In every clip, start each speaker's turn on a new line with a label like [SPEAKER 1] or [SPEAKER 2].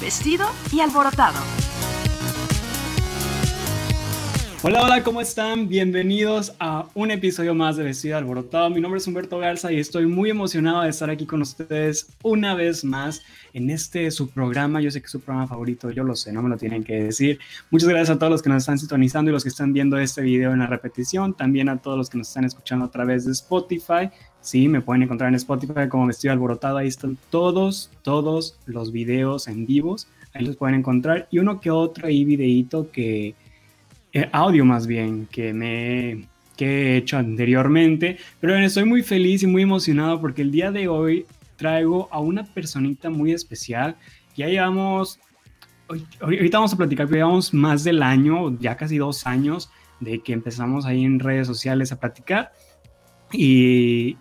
[SPEAKER 1] Vestido y Alborotado.
[SPEAKER 2] Hola, hola, ¿cómo están? Bienvenidos a un episodio más de Vestido Alborotado. Mi nombre es Humberto Garza y estoy muy emocionado de estar aquí con ustedes una vez más en este su programa. Yo sé que es su programa favorito, yo lo sé, no me lo tienen que decir. Muchas gracias a todos los que nos están sintonizando y los que están viendo este video en la repetición. También a todos los que nos están escuchando a través de Spotify. Sí, me pueden encontrar en Spotify como Vestido Alborotado. Ahí están todos, todos los videos en vivos. Ahí los pueden encontrar. Y uno que otro ahí videíto que eh, audio más bien que me que he hecho anteriormente, pero estoy muy feliz y muy emocionado porque el día de hoy traigo a una personita muy especial. Ya llevamos, ahorita vamos a platicar, pero llevamos más del año, ya casi dos años de que empezamos ahí en redes sociales a platicar y,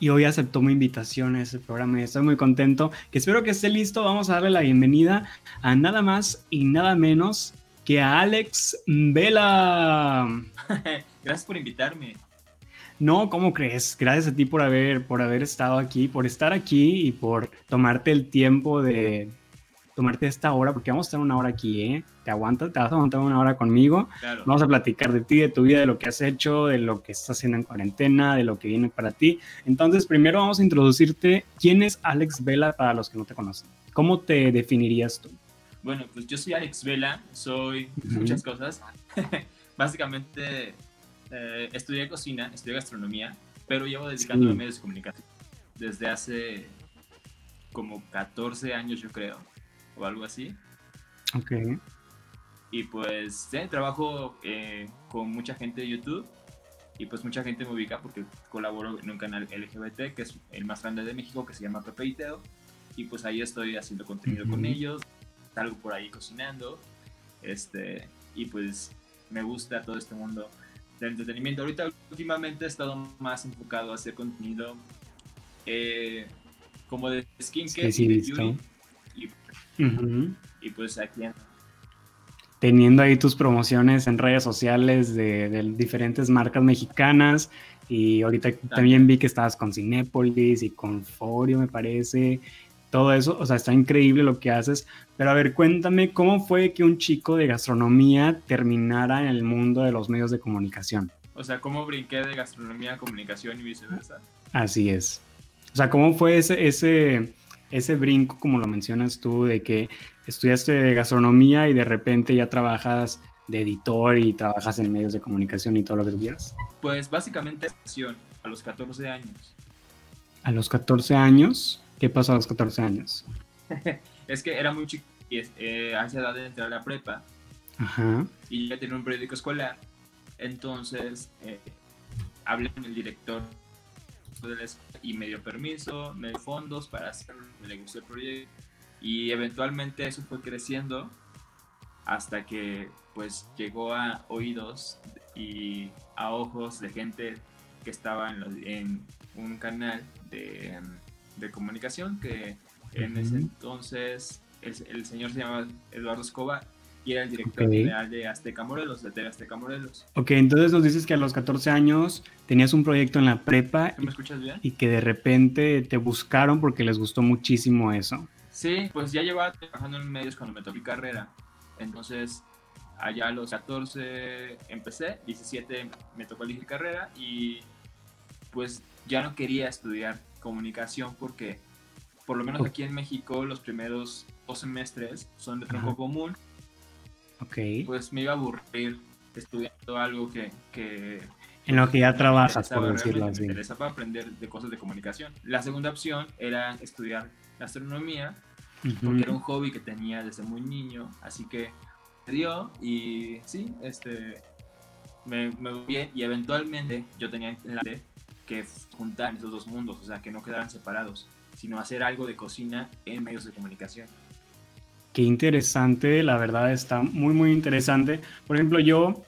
[SPEAKER 2] y hoy aceptó mi invitación a ese programa y estoy muy contento, que espero que esté listo, vamos a darle la bienvenida a nada más y nada menos que a Alex Vela.
[SPEAKER 3] Gracias por invitarme.
[SPEAKER 2] No, ¿cómo crees? Gracias a ti por haber, por haber estado aquí, por estar aquí y por tomarte el tiempo de tomarte esta hora, porque vamos a estar una hora aquí, ¿eh? ¿Te aguantas? ¿Te vas a aguantar una hora conmigo?
[SPEAKER 3] Claro.
[SPEAKER 2] Vamos a platicar de ti, de tu vida, de lo que has hecho, de lo que estás haciendo en cuarentena, de lo que viene para ti. Entonces, primero vamos a introducirte. ¿Quién es Alex Vela para los que no te conocen? ¿Cómo te definirías tú?
[SPEAKER 3] Bueno, pues yo soy Alex Vela, soy muchas cosas. Básicamente eh, estudié cocina, estudié gastronomía, pero llevo dedicándome
[SPEAKER 2] Sí.
[SPEAKER 3] a medios de comunicación desde hace como 14 años, yo creo, o algo así.
[SPEAKER 2] Ok.
[SPEAKER 3] Y pues sí, trabajo eh, con mucha gente de YouTube y pues mucha gente me ubica porque colaboro en un canal LGBT que es el más grande de México que se llama Pepe y Teo. Y pues ahí estoy haciendo contenido con
[SPEAKER 2] Ujú.
[SPEAKER 3] Salgo por ahí cocinando. Este, y pues me gusta todo este mundo del entretenimiento. Ahorita últimamente he estado más enfocado a hacer contenido eh, como de skincare
[SPEAKER 2] Sí,
[SPEAKER 3] y de
[SPEAKER 2] visto.
[SPEAKER 3] beauty. Y,
[SPEAKER 2] Ujú.
[SPEAKER 3] y pues aquí
[SPEAKER 2] teniendo ahí tus promociones en redes sociales de, de diferentes marcas mexicanas. Y ahorita también vi que estabas con Cinépolis y con Forio, me parece. Todo eso, o sea, está increíble lo que haces. Pero a ver, cuéntame, ¿cómo fue que un chico de gastronomía terminara en el mundo de los medios de comunicación?
[SPEAKER 3] O sea, cómo brinqué de gastronomía a comunicación y viceversa.
[SPEAKER 2] Así es. O sea, ¿cómo fue ese, ese, ese brinco, como lo mencionas tú, de que estudiaste gastronomía y de repente ya trabajas de editor y trabajas en medios de comunicación y todo lo que tú quieras?
[SPEAKER 3] Pues básicamente a los 14 años.
[SPEAKER 2] A los 14 años, ¿qué pasó a los 14 años?
[SPEAKER 3] Es que era muy chico y eh, a esa edad de entrar a la prepa
[SPEAKER 2] Ajá.
[SPEAKER 3] y ya tenía un periódico escolar. Entonces eh, hablé con el director de la escuela y me dio permiso, me dio fondos para gustó el proyecto y eventualmente eso fue creciendo hasta que pues llegó a oídos y a ojos de gente que estaba en, los- en un canal de, em, de comunicación que en ese entonces el, el señor se llamaba Eduardo Escobar y era el director general de Azteca Morelos, de TV Azteca Morelos.
[SPEAKER 2] Ok, entonces nos dices que a los 14 años tenías un proyecto en la prepa
[SPEAKER 3] ¿Me escuchas bien?
[SPEAKER 2] y que de repente te buscaron porque les gustó muchísimo eso.
[SPEAKER 3] Sí, pues ya llevaba trabajando en medios cuando me tocó mi carrera. Entonces, allá a los 14 empecé, 17 me tocó elegir carrera y pues ya no quería estudiar comunicación porque por lo menos
[SPEAKER 2] Ok.
[SPEAKER 3] aquí en México los primeros dos semestres son de
[SPEAKER 2] Ajá.
[SPEAKER 3] tronco común,
[SPEAKER 2] Ok.
[SPEAKER 3] pues me iba a aburrir estudiando algo que, que
[SPEAKER 2] En lo que ya trabajas, por decirlo así.
[SPEAKER 3] Me interesaba aprender de cosas de comunicación. La segunda opción era estudiar gastronomía
[SPEAKER 2] Ujú.
[SPEAKER 3] porque era un hobby que tenía desde muy niño, así que me dio y sí, este, me, me y eventualmente yo tenía en la que juntar esos dos mundos, o sea, que no quedaran separados, sino hacer algo de cocina en medios de comunicación.
[SPEAKER 2] Qué interesante, la verdad está muy, muy interesante. Por ejemplo, yo,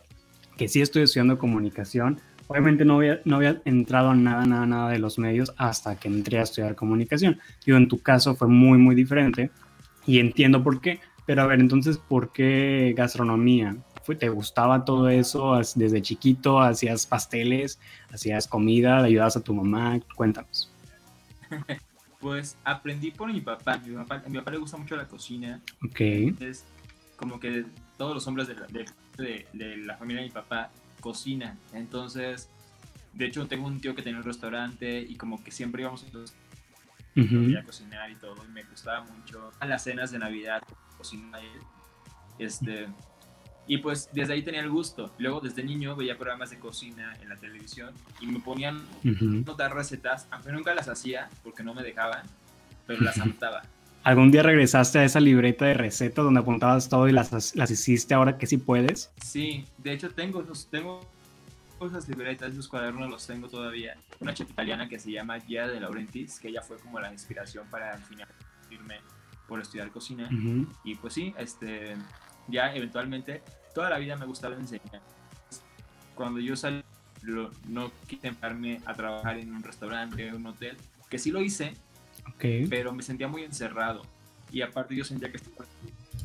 [SPEAKER 2] que sí estoy estudiando comunicación, obviamente no había, no había entrado a nada, nada, nada de los medios hasta que entré a estudiar comunicación. Digo, en tu caso fue muy, muy diferente y entiendo por qué. Pero a ver, entonces, ¿por qué gastronomía? ¿Fue- ¿Te gustaba todo eso desde chiquito? ¿Hacías pasteles? ¿Hacías comida? ¿Le ayudabas a tu mamá? Cuéntanos.
[SPEAKER 3] Pues aprendí por mi papá. Mi papá, a mi papá le gusta mucho la cocina.
[SPEAKER 2] Ok.
[SPEAKER 3] Es como que todos los hombres de la, de, de- de la familia de mi papá cocinan. Entonces, de hecho, tengo un tío que tenía un restaurante y como que siempre íbamos a cocinar y todo. Y me gustaba mucho. A las cenas de Navidad cocinaba él. Este, y pues desde ahí tenía el gusto. Luego desde niño veía programas de cocina en la televisión y me ponían
[SPEAKER 2] Ujú.
[SPEAKER 3] notar recetas, aunque nunca las hacía porque no me dejaban, pero las anotaba.
[SPEAKER 2] ¿Algún día regresaste a esa libreta de recetas donde apuntabas todo y las, las hiciste ahora que sí puedes?
[SPEAKER 3] Sí, de hecho tengo tengo esas libretas, esos cuadernos los tengo todavía. Una chica italiana que se llama Gia de Laurentiis, que ella fue como la inspiración para al final irme por estudiar cocina. Y pues sí, este, ya eventualmente, toda la vida me gustaba enseñar. Cuando yo salí, lo- no quise empezarme a trabajar en un restaurante, en un hotel, que sí lo hice,
[SPEAKER 2] Ok.
[SPEAKER 3] pero me sentía muy encerrado. Y aparte yo sentía que estaba,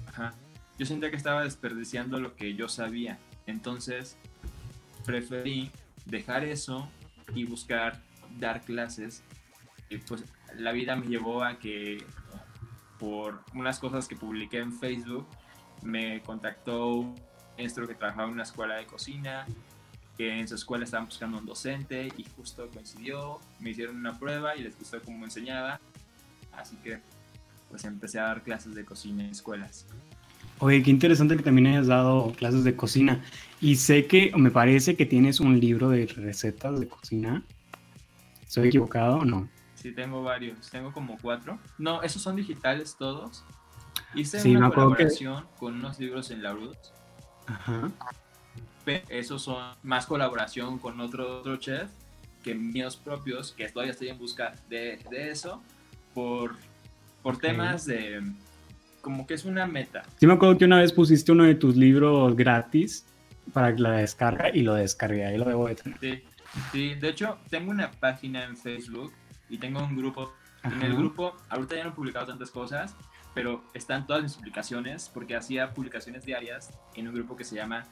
[SPEAKER 3] ajá, yo sentía que estaba desperdiciando lo que yo sabía. Entonces preferí dejar eso y buscar dar clases. Y pues la vida me llevó a que por unas cosas que publiqué en Facebook me contactó un maestro que trabajaba en una escuela de cocina que en su escuela estaban buscando un docente y justo coincidió, me hicieron una prueba y les gustó cómo enseñaba, así que pues empecé a dar clases de cocina en escuelas.
[SPEAKER 2] Oye, qué interesante que también hayas dado clases de cocina. Y sé que, me parece que tienes un libro de recetas de cocina. ¿Estoy equivocado o no?
[SPEAKER 3] Sí, tengo varios, tengo como cuatro. No, esos son digitales todos. Hice
[SPEAKER 2] Sí,
[SPEAKER 3] una
[SPEAKER 2] acuerdo que-
[SPEAKER 3] colaboración con unos libros en la Roots,
[SPEAKER 2] Ajá.
[SPEAKER 3] pero esos son más colaboración con otro, otro chef que míos propios, que todavía estoy en busca de, de eso, por, por
[SPEAKER 2] Ok.
[SPEAKER 3] temas de... como que es una meta.
[SPEAKER 2] Sí me acuerdo que una vez pusiste uno de tus libros gratis para la descarga y lo descargué, ahí lo debo de tener.
[SPEAKER 3] Sí, sí, de hecho, tengo una página en Facebook y tengo un grupo. En
[SPEAKER 2] Ajá.
[SPEAKER 3] el grupo, ahorita ya no he publicado tantas cosas, pero están todas mis publicaciones, porque hacía publicaciones diarias en un grupo que se llama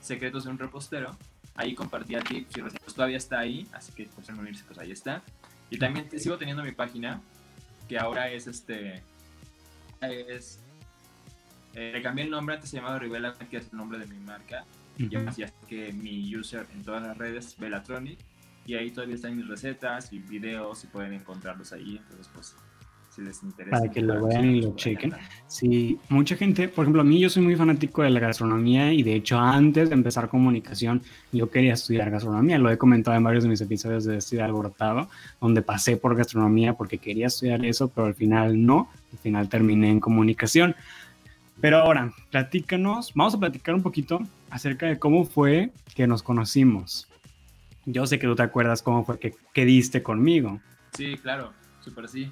[SPEAKER 3] Secretos de un Repostero. Ahí compartía tips y recetas. Todavía está ahí, así que pues, en unirse, pues ahí está. Y también sigo teniendo mi página, que ahora es este. Es. eh, le cambié el nombre, antes se llamaba Rivela, que es el nombre de mi marca. Y
[SPEAKER 2] Ujú.
[SPEAKER 3] así es que mi user en todas las redes es Belatronic. Y ahí todavía están mis recetas y videos y pueden encontrarlos ahí. Entonces, pues, si les interesa.
[SPEAKER 2] Para que lo vean y lo chequen. Sí, mucha gente, por ejemplo, a mí yo soy muy fanático de la gastronomía y de hecho antes de empezar comunicación yo quería estudiar gastronomía, lo he comentado en varios de mis episodios de Estudiar Alborotado, donde pasé por gastronomía porque quería estudiar eso, pero al final no, al final terminé en comunicación. Pero ahora, platícanos, vamos a platicar un poquito acerca de cómo fue que nos conocimos. Yo sé que tú te acuerdas cómo fue que, que diste conmigo.
[SPEAKER 3] Sí, claro, súper sí.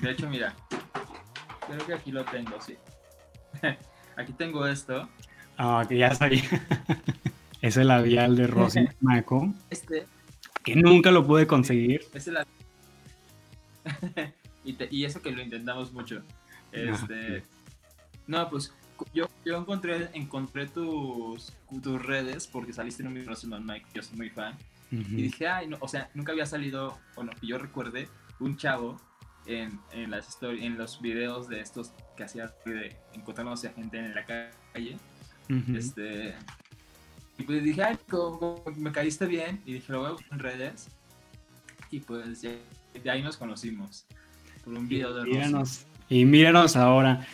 [SPEAKER 3] De hecho, mira, creo que aquí lo tengo, sí. aquí tengo esto.
[SPEAKER 2] Ah, que ya sabía. es el labial de Rosy Maco.
[SPEAKER 3] Este,
[SPEAKER 2] que nunca lo pude conseguir.
[SPEAKER 3] este la... y, te- y eso que lo intentamos mucho. Este, no, pues yo, yo encontré, encontré tus, tus redes porque saliste en un video de Mike, yo soy muy fan. Y dije, ay, no, o sea, nunca había salido, o no, que yo recuerde, un chavo en, en las story, en los videos de estos que hacía de encontrándose a gente en la calle.
[SPEAKER 2] Ujú.
[SPEAKER 3] Este, y pues dije, ay, como- como me caíste bien. Y dije, lo buscar en redes. Y pues ya, de ahí nos conocimos. Por un video de Rosy.
[SPEAKER 2] Míranos. Y míranos ahora.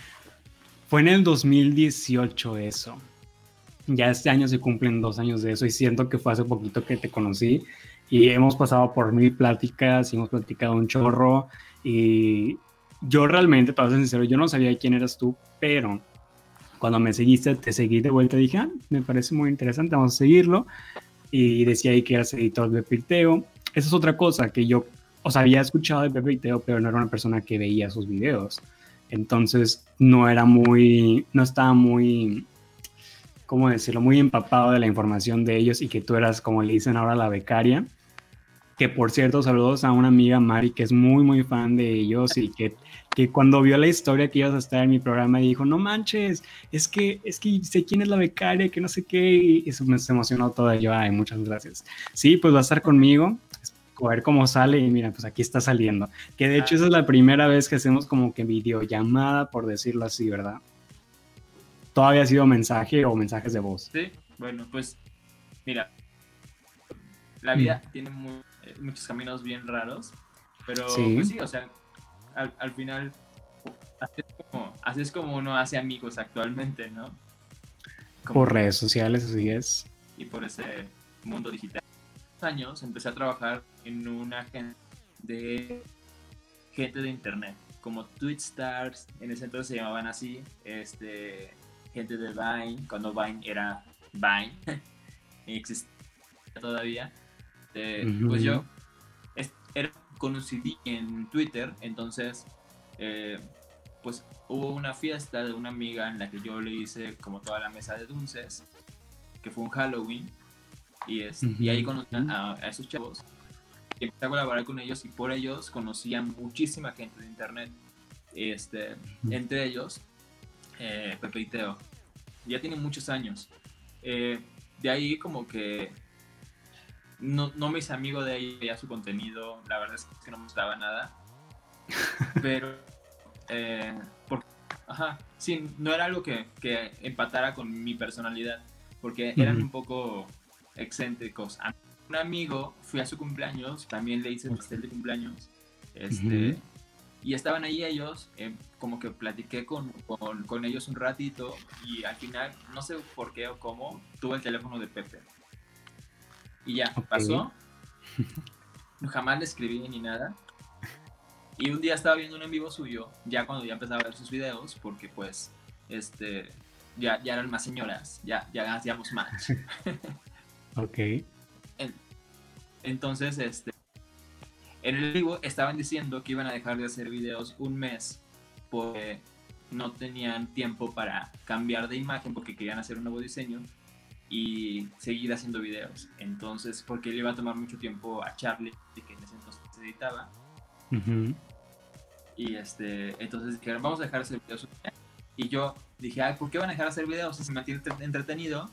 [SPEAKER 2] Fue en el 2018 eso. Ya este año se cumplen dos años de eso y siento que fue hace poquito que te conocí y hemos pasado por mil pláticas y hemos platicado un chorro y yo realmente, para ser sincero, yo no sabía quién eras tú, pero cuando me seguiste, te seguí de vuelta y dije, ah, me parece muy interesante, vamos a seguirlo y decía ahí que eras editor de Pepiteo. Esa es otra cosa que yo, o sea, había escuchado de Pepe pero no era una persona que veía sus videos. Entonces no era muy, no estaba muy, ¿cómo decirlo? Muy empapado de la información de ellos y que tú eras, como le dicen ahora, la becaria. Que por cierto, saludos a una amiga Mari que es muy, muy fan de ellos y que, que cuando vio la historia que ibas a estar en mi programa dijo, no manches, es que, es que sé quién es la becaria, que no sé qué, y eso me emocionó todo. Y yo, ay, muchas gracias. Sí, pues va a estar conmigo. a ver cómo sale y mira, pues aquí está saliendo. Que de hecho esa es la primera vez que hacemos como que videollamada, por decirlo así, ¿verdad? Todavía ha sido mensaje o mensajes de voz.
[SPEAKER 3] Sí, bueno, pues mira, la vida mm. tiene eh, muchos caminos bien raros, pero sí, pues sí o sea, al, final así es, como, uno hace amigos actualmente, ¿no?
[SPEAKER 2] por redes sociales, así es.
[SPEAKER 3] Y por ese mundo digital. años empecé a trabajar en una agencia de gente de internet, como Stars, en ese entonces se llamaban así, este, gente de Vine, cuando Vine era Vine, existía todavía. Pues yo era conocidí en Twitter, entonces eh, pues hubo una fiesta de una amiga en la que yo le hice como toda la mesa de dulces, que fue un Halloween, y, es, y ahí conocí a, esos chavos. Y empecé a colaborar con ellos y por ellos conocí a muchísima gente de internet. Este, entre ellos, eh, Pepe y Teo. Ya tiene muchos años. Eh, de ahí como que no, no me hice amigo de ella, su contenido, la verdad es que no me gustaba nada. Pero, eh, ajá, sí, no era algo que, que, empatara con mi personalidad, porque eran un poco excéntricos. A un amigo, fui a su cumpleaños, también le hice pastel de cumpleaños, este, y estaban ahí ellos, eh, como que platiqué con, con, con ellos un ratito, y al final, no sé por qué o cómo, tuve el teléfono de Pepe. Y ya, pasó. Jamás le escribí ni nada. Y un día estaba viendo un en vivo suyo, ya cuando ya empezaba a ver sus videos, porque pues, este, ya, ya eran más señoras, ya, ya hacíamos match.
[SPEAKER 2] ok.
[SPEAKER 3] entonces, este, en el vivo estaban diciendo que iban a dejar de hacer videos un mes porque no tenían tiempo para cambiar de imagen porque querían hacer un nuevo diseño y seguir haciendo videos. Entonces, porque le iba a tomar mucho tiempo a Charlie, que en ese entonces editaba. Y este, entonces dijeron, vamos a dejar de hacer videos. Y yo dije, Ay, ¿por qué van a dejar de hacer videos si se mantiene entretenido?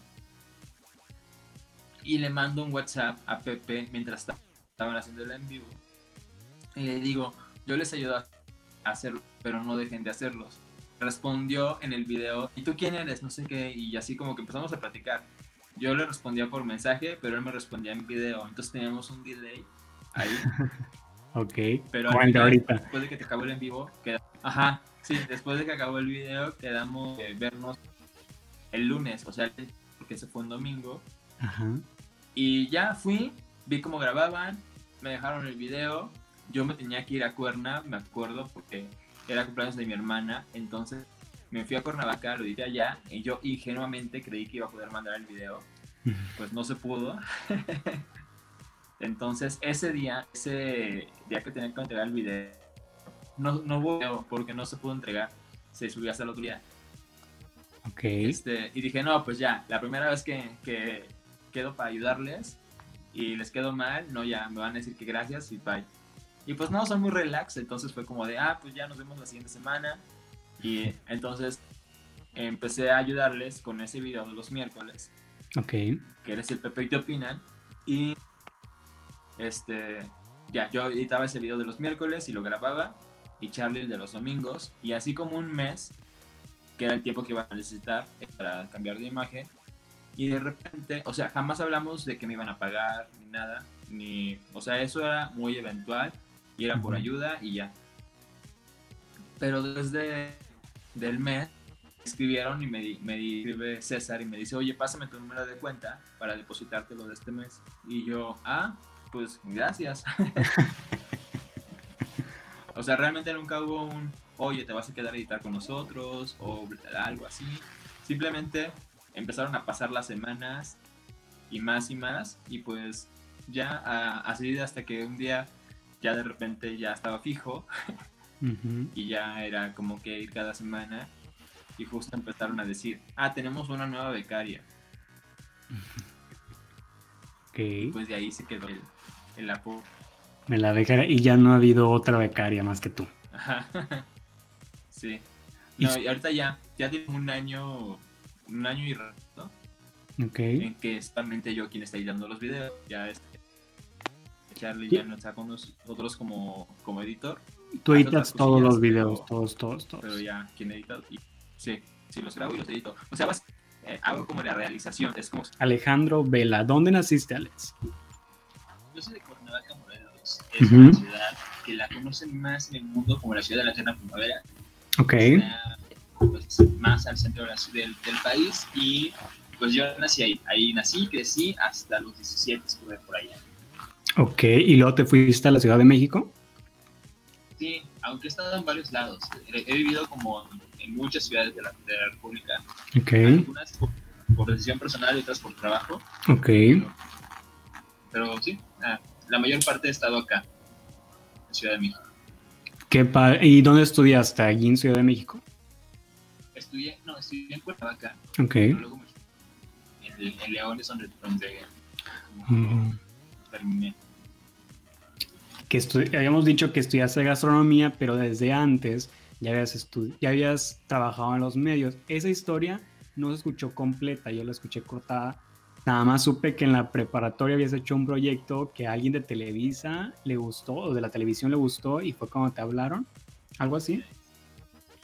[SPEAKER 3] Y le mando un WhatsApp a Pepe mientras estaban haciendo el en vivo. Y le digo, yo les ayudo a hacerlo, pero no dejen de hacerlos. Respondió en el video, ¿y tú quién eres? No sé qué. Y así como que empezamos a platicar yo le respondía por mensaje, pero él me respondía en video. Entonces teníamos un delay ahí.
[SPEAKER 2] ok.
[SPEAKER 3] Pero ahorita, después de que te acabó el en vivo, ajá, sí, después de que acabó el video, quedamos vernos el lunes, o sea, porque ese fue un domingo. Ajá. Y ya fui, vi cómo grababan, me dejaron el video. Yo me tenía que ir a Cuerna, me acuerdo, porque era cumpleaños de mi hermana. Entonces me fui a Cuernavaca, lo dije allá, y yo ingenuamente creí que iba a poder mandar el video. Pues no se pudo. Entonces, ese día, ese día que tenía que entregar el video, no, no hubo porque no se pudo entregar. Se subió hasta el otro día.
[SPEAKER 2] Ok.
[SPEAKER 3] Este, y dije, no, pues ya, la primera vez que, que quedo para ayudarles y les quedo mal, no, ya me van a decir que gracias y bye. Y pues no, son muy relax, entonces fue como de, ah, pues ya nos vemos la siguiente semana. Y entonces empecé a ayudarles con ese video de los miércoles.
[SPEAKER 2] Ok.
[SPEAKER 3] Que eres el Pepe y te opinan. Y este, ya, yo editaba ese video de los miércoles y lo grababa. Y Charlie el de los domingos. Y así como un mes, que era el tiempo que iba a necesitar para cambiar de imagen. Y de repente, o sea, jamás hablamos de que me iban a pagar ni nada. Ni, o sea, eso era muy eventual. Y era por ayuda y ya. Pero desde del mes, escribieron y me, me escribe César y me dice, oye, pásame tu número de cuenta para depositártelo de este mes. Y yo, ah, pues gracias. o sea, realmente nunca hubo un, oye, te vas a quedar a editar con nosotros o algo así. Simplemente empezaron a pasar las semanas y más y más y pues ya así hasta que un día ya de repente ya estaba fijo y ya era como que ir cada semana y justo empezaron a decir, ah, tenemos una nueva becaria.
[SPEAKER 2] Okay.
[SPEAKER 3] pues de ahí se quedó el, el apodo.
[SPEAKER 2] Me la becaria y ya no ha habido otra becaria más que tú.
[SPEAKER 3] Ajá. sí. No, y ahorita ya, ya tiene un año, un año y rato.
[SPEAKER 2] Okay.
[SPEAKER 3] En que es realmente yo quien está editando los videos. Ya este,
[SPEAKER 4] Charlie ya no está con nosotros como, como editor.
[SPEAKER 2] Tú editas todos los videos,
[SPEAKER 4] pero-
[SPEAKER 2] todos, todos, todos.
[SPEAKER 4] Pero ya, quien edita, y, sí, sí, los grabo y los edito. O sea, vas, eh, hago como la realización, es como
[SPEAKER 2] Alejandro Vela, ¿dónde naciste, Alex?
[SPEAKER 3] Yo soy de Cuernavaca, Morelos. Es
[SPEAKER 2] Ujú.
[SPEAKER 3] una ciudad que la conocen más en el mundo como la ciudad de la eterna primavera.
[SPEAKER 2] Ok,
[SPEAKER 3] Está pues, más al centro de la- del, del país y pues yo nací ahí. Ahí nací, crecí hasta los 17 estuve por allá.
[SPEAKER 2] ok. ¿Y luego te fuiste a la Ciudad de México?
[SPEAKER 3] Sí, aunque he estado en varios lados. He, vivido como en muchas ciudades de la, de la República.
[SPEAKER 2] Ok,
[SPEAKER 3] Algunas por, por decisión personal y otras por trabajo.
[SPEAKER 2] ok.
[SPEAKER 3] Pero sí, ah, la mayor parte he estado acá, en Ciudad de México.
[SPEAKER 2] ¿Qué ¿Y dónde estudiaste? ¿Allí en Ciudad de México?
[SPEAKER 3] Estudié, no, estudié en Cuernavaca.
[SPEAKER 2] Ok.
[SPEAKER 3] luego me en, en León es donde, donde
[SPEAKER 2] Ujú.
[SPEAKER 3] terminé.
[SPEAKER 2] Que habíamos dicho que estudiaste gastronomía, pero desde antes ya habías, ya habías trabajado en los medios. Esa historia no se escuchó completa, yo la escuché cortada. Nada más supe que en la preparatoria habías hecho un proyecto que a alguien de Televisa le gustó, o de la televisión le gustó, y fue cuando te hablaron. ¿Algo así?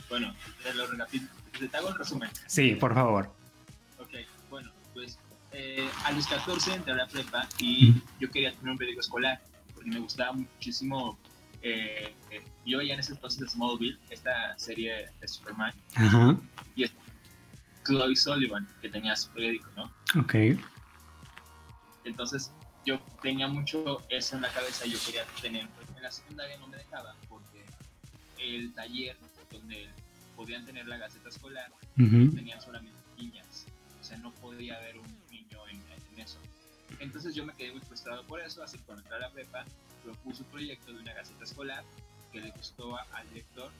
[SPEAKER 3] Bueno, te lo. Te hago el resumen.
[SPEAKER 2] Sí, por favor.
[SPEAKER 3] Ok, bueno, pues eh, a los 14 entré a la prepa y
[SPEAKER 2] Ujú.
[SPEAKER 3] yo quería tener un periódico escolar porque me gustaba muchísimo. Eh, eh, yo veía en ese entonces Smallville, esta serie de Superman,
[SPEAKER 2] Ajá.
[SPEAKER 3] Chloe Sullivan, que tenía su periódico, ¿no?
[SPEAKER 2] Ok.
[SPEAKER 3] Entonces yo tenía mucho eso en la cabeza y yo quería tener. En la secundaria no me dejaba porque el taller donde podían tener la gaceta escolar tenían solamente niñas. O sea, no podía haber un niño en, en eso. Entonces yo me quedé muy frustrado por eso, así que cuando entré a la prepa propuse un proyecto de una gaceta escolar que le gustó a- al director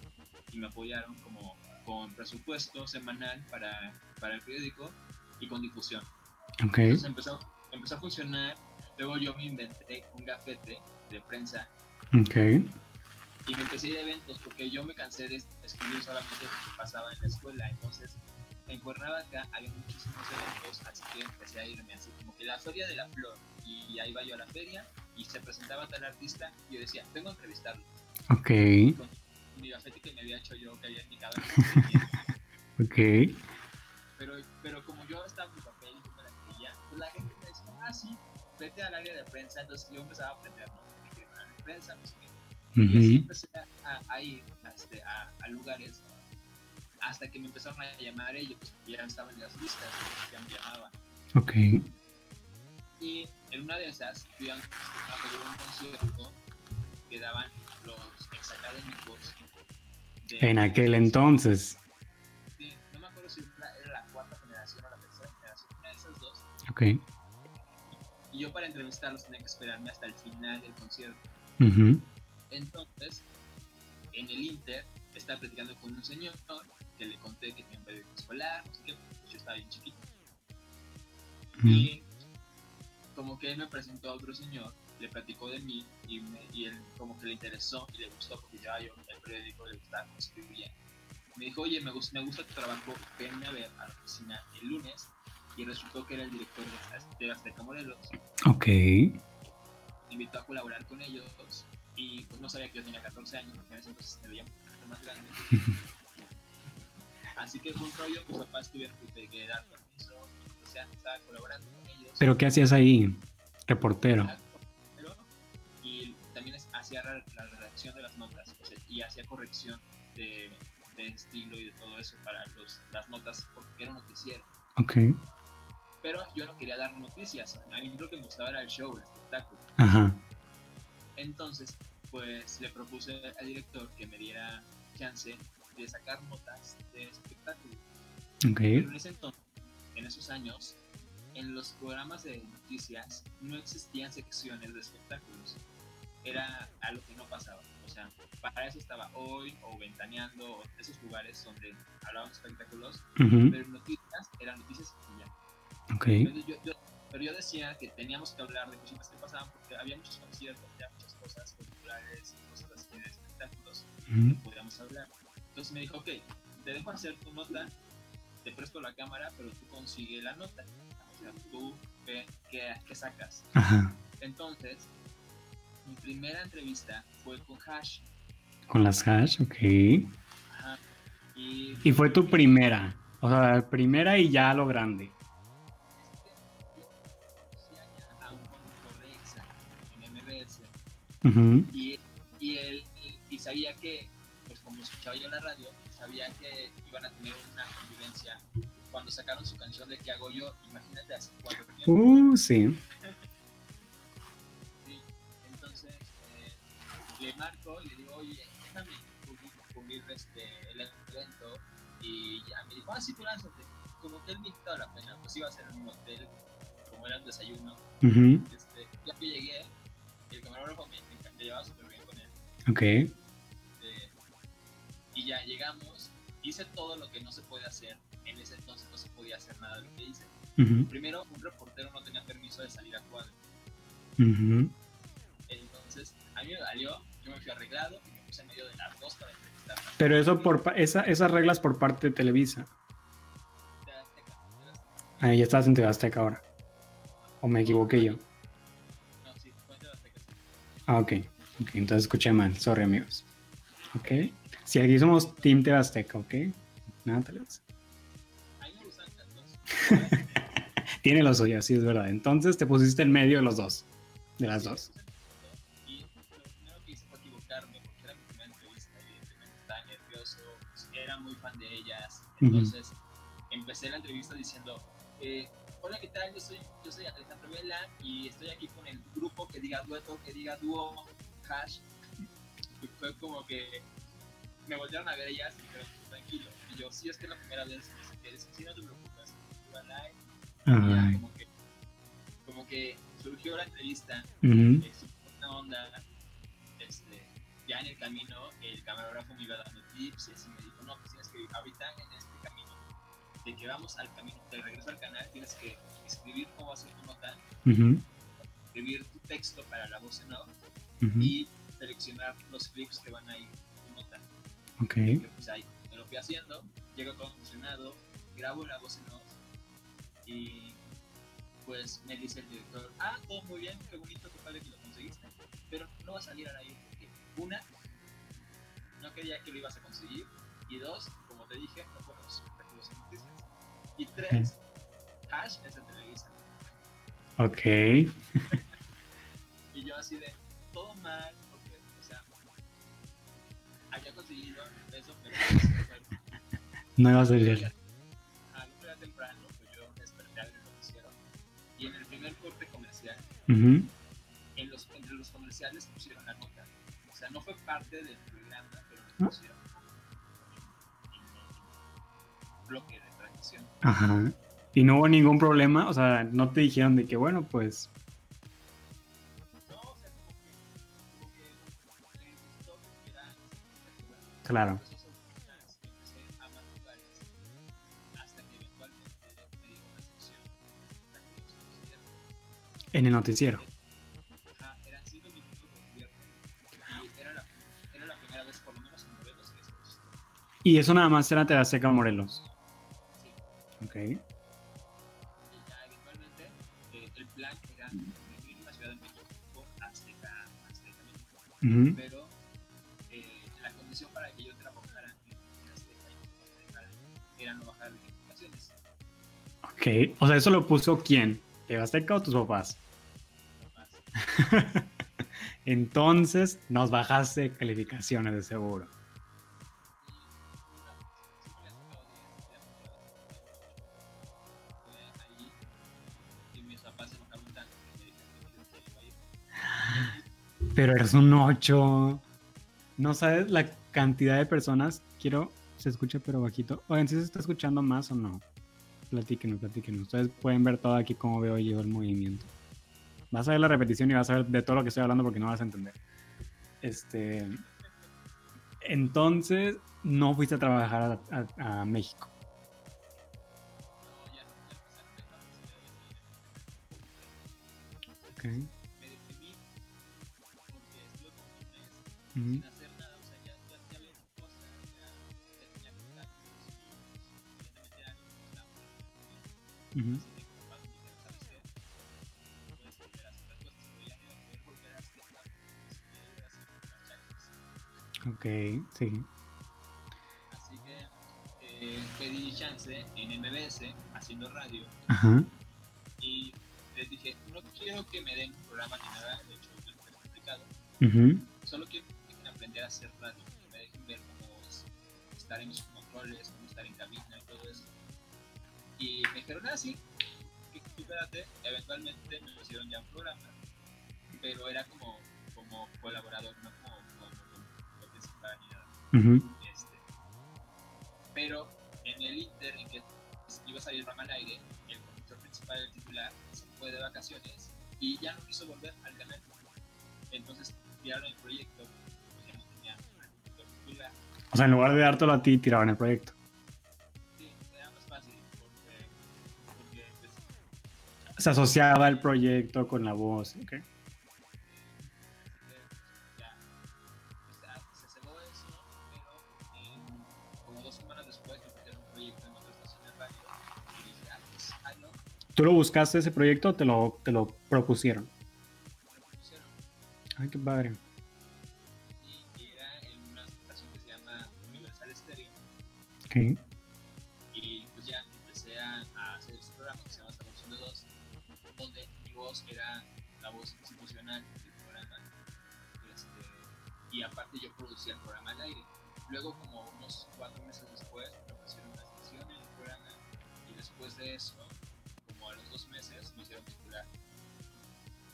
[SPEAKER 3] y me apoyaron como con presupuesto semanal para, para el periódico y con difusión.
[SPEAKER 2] Ok.
[SPEAKER 3] Entonces empezó, empezó a funcionar. Luego yo me inventé un gafete de prensa
[SPEAKER 2] Ok.
[SPEAKER 3] y me empecé a eventos porque yo me cansé de escribir solamente lo que pasaba en la escuela. Entonces, en Cuernavaca había muchísimos eventos, así que empecé a irme así como que la feria de la flor. Y ahí iba yo a la feria y se presentaba tal artista y yo decía, vengo a entrevistarlo.
[SPEAKER 2] Ok.
[SPEAKER 3] Con mi gafete que me había hecho yo, que había en
[SPEAKER 2] Ok.
[SPEAKER 3] pero, pero como yo estaba en mi papel y me la creía, pues la gente me decía, ah, sí, vete al área de prensa. Entonces yo empezaba a aprender, ¿no? De que área de prensa, no sé qué. Y así empecé a, a- a ir este, a, a lugares hasta que me empezaron a llamar ellos, y ya estaban en las listas, ya me llamaban.
[SPEAKER 2] Ok.
[SPEAKER 3] Y en una de esas fui a, un concierto que daban los exacadémicos. de-
[SPEAKER 2] En aquel entonces.
[SPEAKER 3] Sí, no me acuerdo si era, la cuarta generación o la tercera generación, una de esas dos.
[SPEAKER 2] Ok.
[SPEAKER 3] Y yo para entrevistarlos tenía que esperarme hasta el final del concierto. Entonces, en el Inter, estaba platicando con un señor que le conté que tenía un periódico escolar, no sé qué, pues yo estaba bien chiquito.
[SPEAKER 2] Ujú.
[SPEAKER 3] Y como que él me presentó a otro señor, le platicó de mí y, me- y él como que le interesó y le gustó porque ya yo el periódico le gustaba cómo escribía. Me dijo, oye, me, gus- me gusta tu trabajo, venme a ver a la oficina el lunes. Y resultó que era el director de de Azteca Morelos.
[SPEAKER 2] Ok.
[SPEAKER 3] me invitó a colaborar con ellos y pues no sabía que yo tenía 14 años porque en ese entonces me veía más grande. Así que fue un rollo, mis papás tuvieron que, que dar permiso, o sea, estaba colaborando con ellos.
[SPEAKER 2] ¿Pero qué hacías ahí? Reportero.
[SPEAKER 3] Pero- y también hacía la, la redacción de las notas o sea, y hacía corrección de, de estilo y de todo eso para los, las notas porque era un noticiero.
[SPEAKER 2] Ok.
[SPEAKER 3] Pero yo no quería dar noticias, a mí lo que me gustaba era el show, el espectáculo.
[SPEAKER 2] Ajá.
[SPEAKER 3] Entonces, pues le propuse al director que me diera chance de sacar notas de espectáculo.
[SPEAKER 2] Ok.
[SPEAKER 3] Pero en ese entonces, en esos años, en los programas de noticias no existían secciones de espectáculos. Era algo que no pasaba. O sea, para eso estaba hoy o ventaneando, o esos lugares donde hablaban de espectáculos,
[SPEAKER 2] Ujú.
[SPEAKER 3] pero noticias eran noticias y ya.
[SPEAKER 2] Ok.
[SPEAKER 3] Entonces, yo, yo- pero yo decía que teníamos que hablar de cositas que pasaban porque había muchos conciertos, había muchas cosas culturales, cosas así de espectáculos que
[SPEAKER 2] Ujú.
[SPEAKER 3] podíamos hablar. Entonces me dijo, ok, te dejo hacer tu nota, te presto la cámara, pero tú consigue la nota. O sea, tú ve qué, qué sacas.
[SPEAKER 2] Ajá.
[SPEAKER 3] Entonces, mi primera entrevista fue con Hash.
[SPEAKER 2] Con las hash, ok.
[SPEAKER 3] Ajá. Y,
[SPEAKER 2] Y fue tu primera. O sea, primera y ya lo grande. Ujú,
[SPEAKER 3] y, y él y, y sabía que, escuchaba yo la radio, sabía que iban a tener una convivencia. Cuando sacaron su canción de ¿Qué hago yo? Imagínate hace cuatro años.
[SPEAKER 2] Uh, sí.
[SPEAKER 3] Sí, entonces eh, le marco y le digo, oye, déjame cubrir, este, el evento. Y ya me dijo, ah, sí, tú lánzate. Como que él me quitaba la pena, pues iba a ser en un hotel, como era un desayuno.
[SPEAKER 2] Ujú,
[SPEAKER 3] Este, ya que llegué, el camarógrafo me, me, me llevaba súper bien con él.
[SPEAKER 2] Ok.
[SPEAKER 3] Hice todo lo que no se puede hacer. En ese entonces no se podía hacer nada de lo que hice.
[SPEAKER 2] Ujú,
[SPEAKER 3] Primero, un reportero no tenía permiso de salir a cuadro. Entonces, a mí me valió, yo me fui arreglado y me puse en medio de las dos para entrevistarla.
[SPEAKER 2] Pero eso por pa- esa, esas reglas por parte de Televisa.
[SPEAKER 3] De Azteca, de Azteca.
[SPEAKER 2] Ahí ya estás en TV Azteca ahora. ¿O me equivoqué yo?
[SPEAKER 3] No, sí, fue Azteca. sí.
[SPEAKER 2] Ah, ok. Ok, entonces escuché mal. Sorry, amigos. Ok. Si aquí somos Team TV Azteca, ok. Nada. Tiene lo suyo, sí, es verdad. Entonces te pusiste en medio de los dos. De las dos.
[SPEAKER 3] Y lo primero que hice fue equivocarme porque era mi primera entrevista. Evidentemente estaba nervioso, pues, era muy fan de ellas.
[SPEAKER 2] Ujú.
[SPEAKER 3] Entonces empecé la entrevista diciendo: eh, Hola, ¿qué tal? Yo soy, yo soy Alejandro Vela y estoy aquí con el grupo que diga dueto, que diga dúo, hash. Y fue como que me volvieron a ver ellas y dijeron: Tranquilo. Y yo, sí, es que es la primera vez que si no te preocupes, live. Y ya, como que, como que surgió la entrevista
[SPEAKER 2] Ujú.
[SPEAKER 3] es una onda, este, ya en el camino el camarógrafo me iba dando tips y así me dijo, no, pues tienes que ahorita en este camino, de que vamos al camino, de regreso al canal, tienes que escribir cómo va a ser tu nota,
[SPEAKER 2] Ujú.
[SPEAKER 3] escribir tu texto para la voz en off
[SPEAKER 2] Ujú.
[SPEAKER 3] y seleccionar los clips que van a ir.
[SPEAKER 2] Ok.
[SPEAKER 3] Pues ahí me lo fui haciendo, llego todo emocionado, grabo la voz en off y pues me dice el director, ah, todo muy bien, qué bonito, qué padre que lo conseguiste, pero no va a salir al aire porque una, no quería que lo ibas a conseguir y dos, como te dije, no fueron los objetivos en noticias y tres, Hash es de Televisa
[SPEAKER 2] Ok.
[SPEAKER 3] y yo así de, todo mal, había conseguido eso, pero
[SPEAKER 2] No iba a salir.
[SPEAKER 3] al otro día temprano, pues yo desperté a el noticiero. Y en el primer corte comercial,
[SPEAKER 2] Ujú.
[SPEAKER 3] en los, entre los comerciales pusieron la nota. O sea, no fue parte del programa, pero
[SPEAKER 2] Ah.
[SPEAKER 3] lo pusieron en el bloque de transmisión.
[SPEAKER 2] Ajá. Y no hubo ningún problema, o sea, no te dijeron de que, bueno, pues,
[SPEAKER 3] menos en eso existía.
[SPEAKER 2] Y eso nada más era TV Azteca Morelos.
[SPEAKER 3] Sí.
[SPEAKER 2] Ok.
[SPEAKER 3] Y ya eventualmente eh, el plan era vivir en la Ciudad de México Azteca, Azteca México,
[SPEAKER 2] Ujú.
[SPEAKER 3] pero
[SPEAKER 2] Ok. O sea, ¿eso lo puso quién? ¿TV Azteca o tus papás? Entonces nos bajaste calificaciones de seguro. Pero eres un 8. No sabes la cantidad de personas. Quiero. Se escucha pero bajito. Oigan, si se está escuchando más o no. Platíquenos, platíquenos. Ustedes pueden ver todo aquí cómo veo yo el movimiento. Vas a ver la repetición y vas a ver de todo lo que estoy hablando porque no vas a entender. Este. Entonces, no fuiste a trabajar a, a- a México.
[SPEAKER 3] No, ya no, ya empezaron a dejar de ser
[SPEAKER 2] Ok.
[SPEAKER 3] Me deprimí porque estuve como un mes
[SPEAKER 2] Ok, sí.
[SPEAKER 3] Así que eh, pedí chance en MBS haciendo radio
[SPEAKER 2] Ajá.
[SPEAKER 3] y les dije, no quiero que me den un programa ni nada, de hecho es muy complicado,
[SPEAKER 2] ujú,
[SPEAKER 3] solo quiero que dejen aprender a hacer radio, que me dejen ver cómo es estar en los controles, cómo estar en cabina y todo eso. Y me dijeron, ah, sí, espérate, eventualmente me pusieron ya un programa, pero era como, como colaborador, no como, principal ni nada. Este, pero en el Inter en que iba a salir programa al aire, el conductor principal, el titular, se fue de vacaciones y ya no quiso volver al canal. Entonces tiraron el proyecto, pues ya no tenía al conductor titular.
[SPEAKER 2] O sea, en lugar de dártelo a ti, tiraban el proyecto.
[SPEAKER 3] Estación de radio y dije, ah, pues, hazlo,
[SPEAKER 2] ¿Tú lo buscaste ese proyecto o te lo, te lo propusieron? Ay, qué padre.
[SPEAKER 3] y era en una estación que se llama Universal Stereo
[SPEAKER 2] Ok.
[SPEAKER 3] Voz era la voz institucional del programa este, y aparte yo producía el programa al aire luego como unos cuatro meses después me ofrecieron una estación en el programa y después de eso como a los dos meses me hicieron titular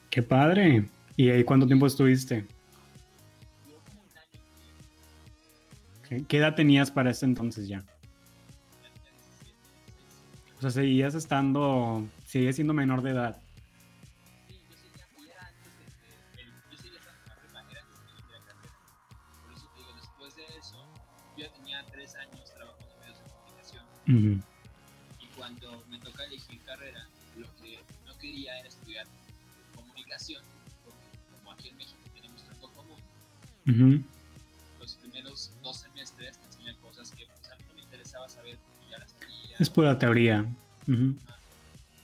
[SPEAKER 2] Qué padre. ¿Y ahí cuánto tiempo estuviste?
[SPEAKER 3] como un año
[SPEAKER 2] Ok. ¿Qué edad tenías para ese entonces ya?
[SPEAKER 3] ya tenía 17, 16
[SPEAKER 2] O sea, seguías estando, seguías siendo menor de edad.
[SPEAKER 3] Comunicación.
[SPEAKER 2] Ujú.
[SPEAKER 3] Y cuando me toca elegir carrera, lo que no quería era estudiar comunicación, porque como aquí en México tenemos tronco común,
[SPEAKER 2] Ujú.
[SPEAKER 3] los primeros dos semestres te enseñan cosas que pues, a mí no me interesaba saber porque ya las tenía.
[SPEAKER 2] Es pura teoría. Ujú.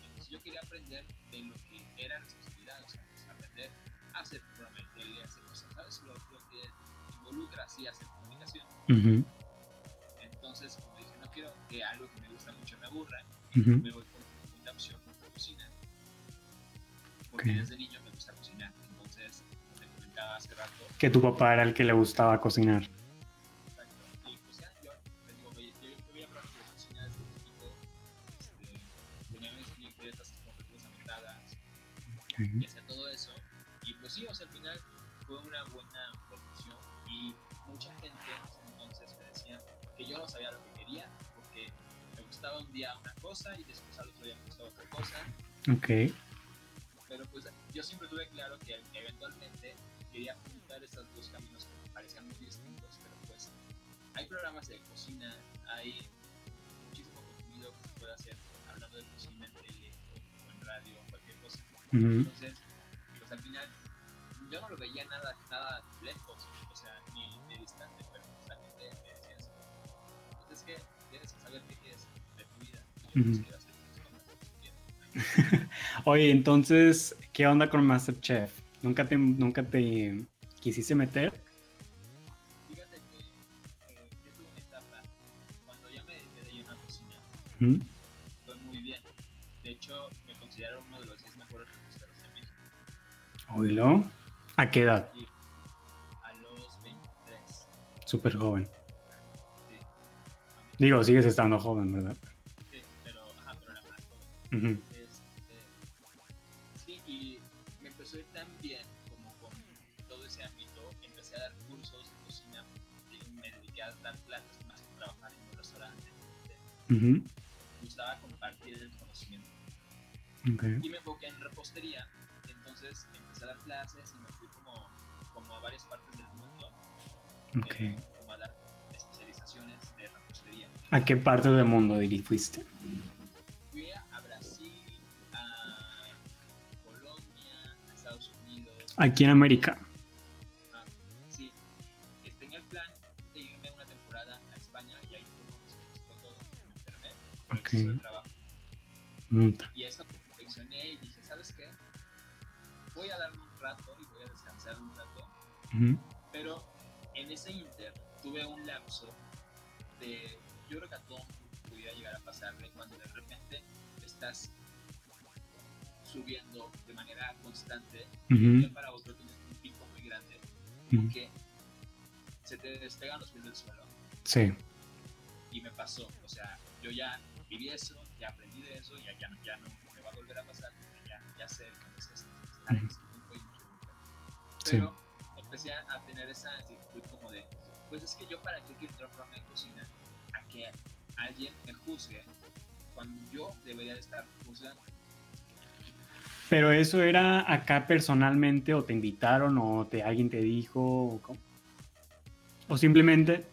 [SPEAKER 3] Entonces yo quería aprender de lo que era responsabilidad, o sea, pues, aprender a hacer programa de tele, a hacer cosas, ¿sabes? Lo, lo que involucra así hacer comunicación.
[SPEAKER 2] Ujú.
[SPEAKER 3] me voy por una segunda opción, por cocina. Porque
[SPEAKER 2] Ok.
[SPEAKER 3] desde niño me gusta cocinar. Entonces, como te comentaba hace rato,
[SPEAKER 2] Que tu papá era el que le gustaba cocinar.
[SPEAKER 3] exacto, y pues ya, yo les digo, oye, yo, yo voy a que cocina desde chiquito, este, tenía mis bicicletas como que cosas aventadas, y cosa y después al otro día me gustaba otra cosa.
[SPEAKER 2] Ok.
[SPEAKER 3] Pero pues yo siempre tuve claro que eventualmente quería juntar estos dos caminos que me parecían muy distintos, pero pues hay programas de cocina, hay muchísimo contenido que se puede hacer hablando de cocina en tele o en radio o cualquier cosa. Entonces, pues al final, yo no lo veía nada, nada lejos,
[SPEAKER 2] Oye, entonces, ¿qué onda con Masterchef? ¿Nunca te, nunca te quisiste meter?
[SPEAKER 3] Fíjate que eh, yo tuve una etapa, cuando ya me dediqué de lleno a fue muy bien. De hecho, me considero uno de los 10 mejores reposteros de México.
[SPEAKER 2] Oílo. ¿A qué edad?
[SPEAKER 3] Y a los 23,
[SPEAKER 2] Súper joven.
[SPEAKER 3] sí.
[SPEAKER 2] Digo, sigues estando joven, ¿verdad?
[SPEAKER 3] Joven.
[SPEAKER 2] Ujú.
[SPEAKER 3] Este, sí, y me empezó a ir tan bien como con todo ese ámbito. Empecé a dar cursos de cocina y me dediqué a dar clases más que trabajar en un restaurante.
[SPEAKER 2] Ujú.
[SPEAKER 3] Me gustaba compartir el conocimiento.
[SPEAKER 2] Ok.
[SPEAKER 3] Y me enfoqué en repostería. Entonces empecé a dar clases y me fui como, como a varias partes del mundo.
[SPEAKER 2] Ok.
[SPEAKER 3] eh, como a dar especializaciones de repostería.
[SPEAKER 2] ¿A qué parte del mundo Diri, fuiste?
[SPEAKER 3] Exceso de trabajo.
[SPEAKER 2] Muta.
[SPEAKER 3] Y eso reflexioné y dije, ¿sabes qué? Voy a darme un rato y voy a descansar un rato,
[SPEAKER 2] Ujú.
[SPEAKER 3] pero en ese inter tuve un lapso de, yo creo que a todo pudiera llegar a pasarle cuando de repente estás subiendo de manera constante de un día para otro tienes un pico muy grande
[SPEAKER 2] Ujú.
[SPEAKER 3] que se te despegan los pies del suelo
[SPEAKER 2] Sí.
[SPEAKER 3] y me pasó, o sea, yo ya viví eso, ya aprendí de eso, ya, ya, ya no me va a volver a pasar, ya, ya sé que es esto, estar en este punto y mucho gusto.
[SPEAKER 2] Sí.
[SPEAKER 3] Pero empecé a tener esa actitud como de, pues es que yo para qué quiero programa de cocina a que alguien me juzgue cuando yo debería de estar juzgando.
[SPEAKER 2] Pero eso era acá personalmente o te invitaron o te, alguien te dijo o, cómo? o simplemente...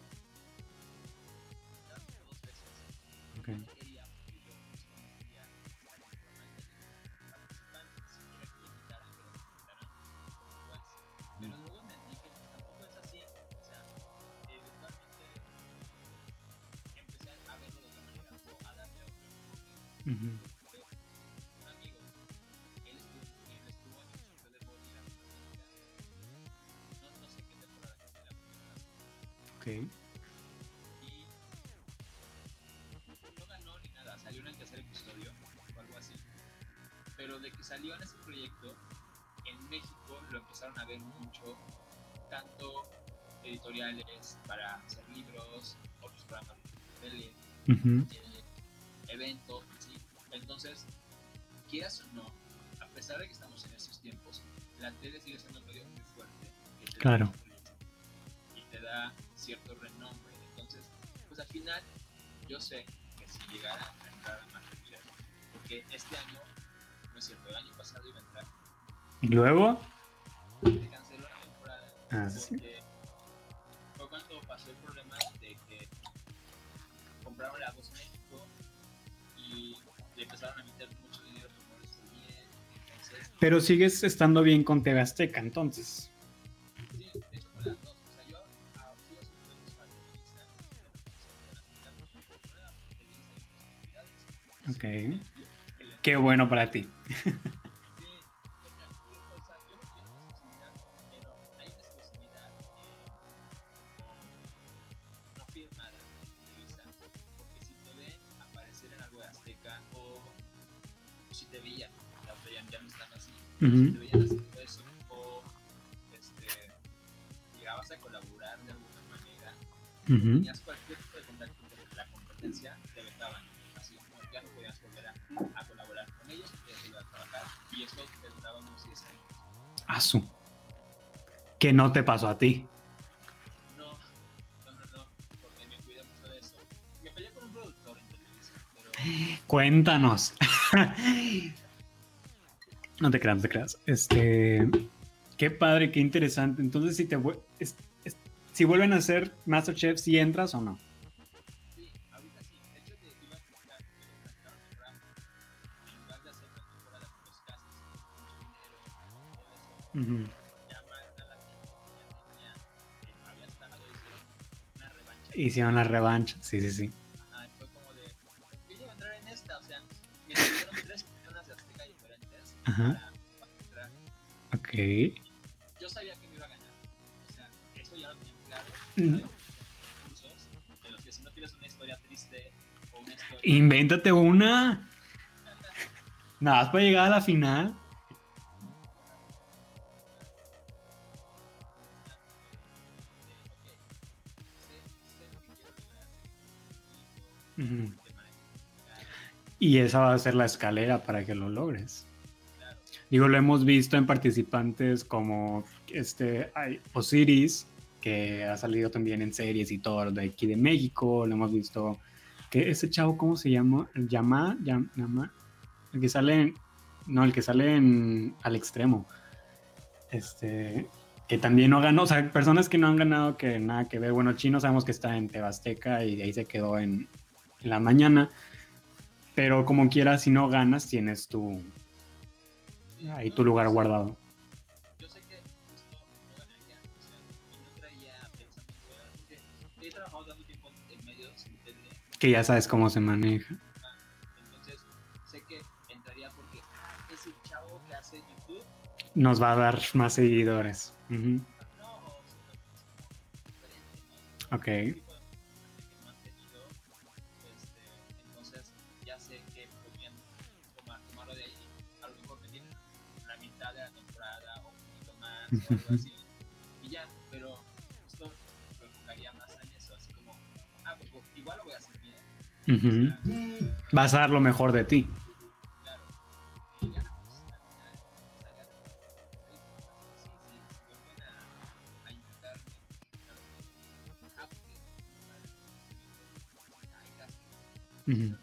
[SPEAKER 3] Dos salió en ese proyecto, en México lo empezaron a ver mucho, tanto editoriales para hacer libros, otros programas de tele,
[SPEAKER 2] Ujú.
[SPEAKER 3] eh, eventos, ¿sí? Entonces, quieras o no, a pesar de que estamos en esos tiempos, la tele sigue siendo un medio muy fuerte. que te da
[SPEAKER 2] Claro.
[SPEAKER 3] Y te da cierto renombre. Entonces, pues al final, yo sé que si llegara a entrar a Masterchef, porque este año, es cierto, el año pasado iba a entrar,
[SPEAKER 2] Y luego...
[SPEAKER 3] se canceló la temporada.
[SPEAKER 2] Ah, sí.
[SPEAKER 3] fue cuando pasó el problema de que compraron la voz México y le empezaron a meter mucho dinero que no les fue bien. Entonces,
[SPEAKER 2] Pero sigues estando bien con TV Azteca entonces.
[SPEAKER 3] sí,
[SPEAKER 2] Qué bueno para ti.
[SPEAKER 3] Veían haciendo eso o este, llegabas a colaborar de alguna manera, tenías Y eso te duraba unos 10 años.
[SPEAKER 2] Asu. Que no te pasó a ti.
[SPEAKER 3] No, no, no, no, porque me cuidé mucho de eso. Me peleé con un productor en televisión, pero
[SPEAKER 2] Cuéntanos. no te creas, no te creas. Este. Qué padre, qué interesante. Entonces, si te es- es- si vuelven a hacer Masterchef, si entras o no.
[SPEAKER 3] Hicieron una revancha.
[SPEAKER 2] Hicieron la revancha. Sí, sí, sí.
[SPEAKER 3] Ajá, fue como de, yo iba a entrar en esta, o sea, me escogieron tres personas de Azteca diferentes
[SPEAKER 2] Ajá.
[SPEAKER 3] para, entrar.
[SPEAKER 2] Ok.
[SPEAKER 3] Yo sabía que me iba a ganar, o sea, eso ya lo tenía claro. Concursos en los que si no tienes una historia triste o una historia...
[SPEAKER 2] Invéntate una. Nada más para llegar a la final. Y esa va a ser la escalera para que lo logres. Digo, lo hemos visto en participantes como este Osiris, que ha salido también en series y todo de aquí de México. Lo hemos visto. que ese chavo, ¿cómo se llama? Llama, llama, el que sale en, no, el que sale en al extremo. Este, que también no ganó, o sea, personas que no han ganado que nada que ver. Bueno, Chino sabemos que está en Tebasteca y de ahí se quedó en, en la mañana. Pero como quieras, si no ganas, tienes tu, ahí tu lugar guardado.
[SPEAKER 3] Yo sé que justo no ganaría, o sea, y no traía pensamiento de nada, porque he trabajado tanto tiempo en medios
[SPEAKER 2] Que ya sabes cómo se maneja.
[SPEAKER 3] entonces sé que entraría porque ah, ese chavo que hace YouTube,
[SPEAKER 2] Nos va a dar más seguidores. Ujú.
[SPEAKER 3] no, o sea,
[SPEAKER 2] Ok.
[SPEAKER 3] O algo así, y ya, pero esto me enfocaría más en eso, así como, ah, pues igual lo voy a hacer bien,
[SPEAKER 2] Ujú.
[SPEAKER 3] o sea,
[SPEAKER 2] Vas a dar lo mejor de ti.
[SPEAKER 3] claro, y ya, pues al final, salga de sí, sí, si vuelven a, a invitarme, claro, ah, porque, hay gastos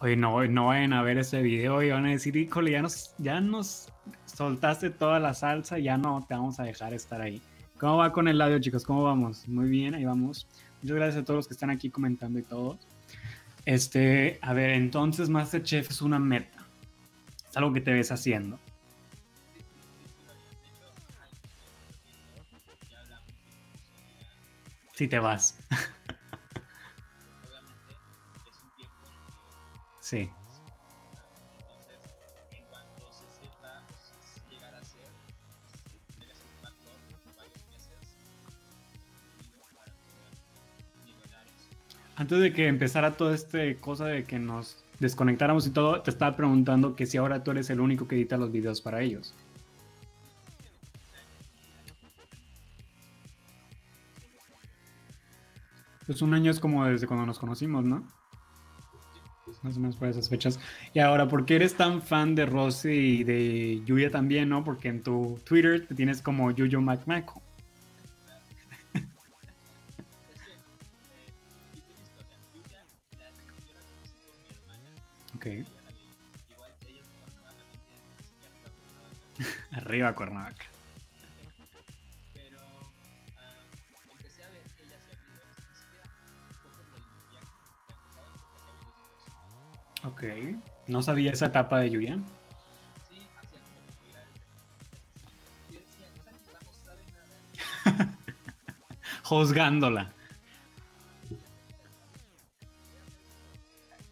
[SPEAKER 2] Oye, no, no vayan a ver ese video y van a decir, híjole, ya nos, ya nos soltaste toda la salsa, ya no te vamos a dejar estar ahí. ¿Cómo va con el audio, chicos? ¿Cómo vamos? Muy bien, ahí vamos. Muchas gracias a todos los que están aquí comentando y todo. Este, a ver, entonces Masterchef es una meta. Es algo que te ves haciendo.
[SPEAKER 3] Sí, sí, lo eso
[SPEAKER 2] Antes de que empezara toda esta cosa de que nos desconectáramos y todo, te estaba preguntando que si ahora tú eres el único que edita los videos para ellos. Pues un año es como desde cuando nos conocimos, ¿no? Más o menos por esas fechas. Y ahora, ¿por qué eres tan fan de Rosy y de Yuya también, no? Porque en tu Twitter te tienes como Yuyo McMaco.
[SPEAKER 3] es que eh,
[SPEAKER 2] Ok. No sabía esa etapa de Yuya. Juzgándola.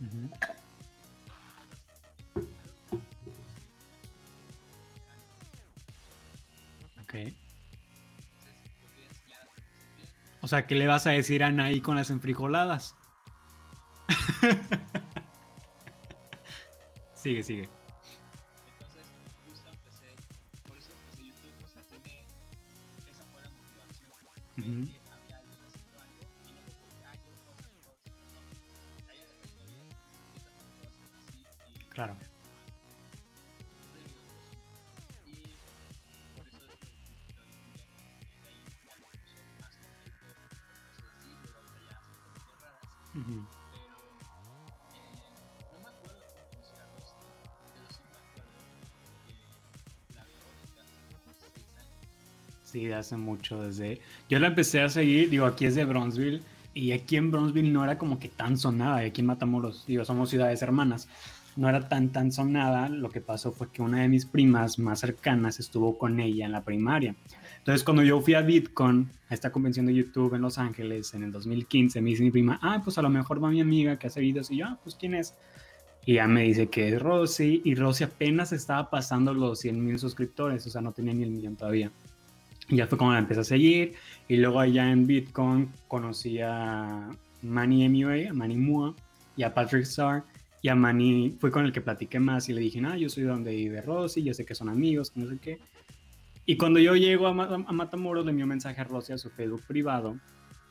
[SPEAKER 2] Ujú. Ok.
[SPEAKER 3] Entonces, yo quería enseñar a hacer bien.
[SPEAKER 2] O sea, ¿qué le vas a decir a Anaí con las enfrijoladas? sigue, sigue.
[SPEAKER 3] Entonces, justo empecé, por eso empecé YouTube, o sea, tiene, esa motivación. Que había haciendo algo y porque, bien, también así y...
[SPEAKER 2] Claro.
[SPEAKER 3] Y Sí, hace
[SPEAKER 2] mucho desde... Yo la empecé a seguir, digo, aquí es de Bronzeville, y aquí en Bronzeville no era como que tan sonada, y aquí en Matamoros, digo, somos ciudades hermanas, no era tan tan sonada, lo que pasó fue que una de mis primas más cercanas estuvo con ella en la primaria. Entonces cuando yo fui a VidCon, a esta convención de YouTube en Los Ángeles en el 2015, me dice mi prima, ah, pues a lo mejor va mi amiga que hace videos, y yo, ah, pues ¿quién es? Y ya me dice que es Rosy, y Rosy apenas estaba pasando los 100 mil suscriptores, o sea, no tenía ni el millón todavía. Ya fue como la empecé a seguir. Y luego allá en Bitcoin conocí a Manny MUA, a Manny Mua y a Patrick Starr. Y a Manny fue con el que platiqué más y le dije, ah, yo soy de donde vive Rosy, yo sé que son amigos, no sé qué. Y cuando yo llego a, Ma- a Matamoros, le envié un mensaje a Rosy a su Facebook privado,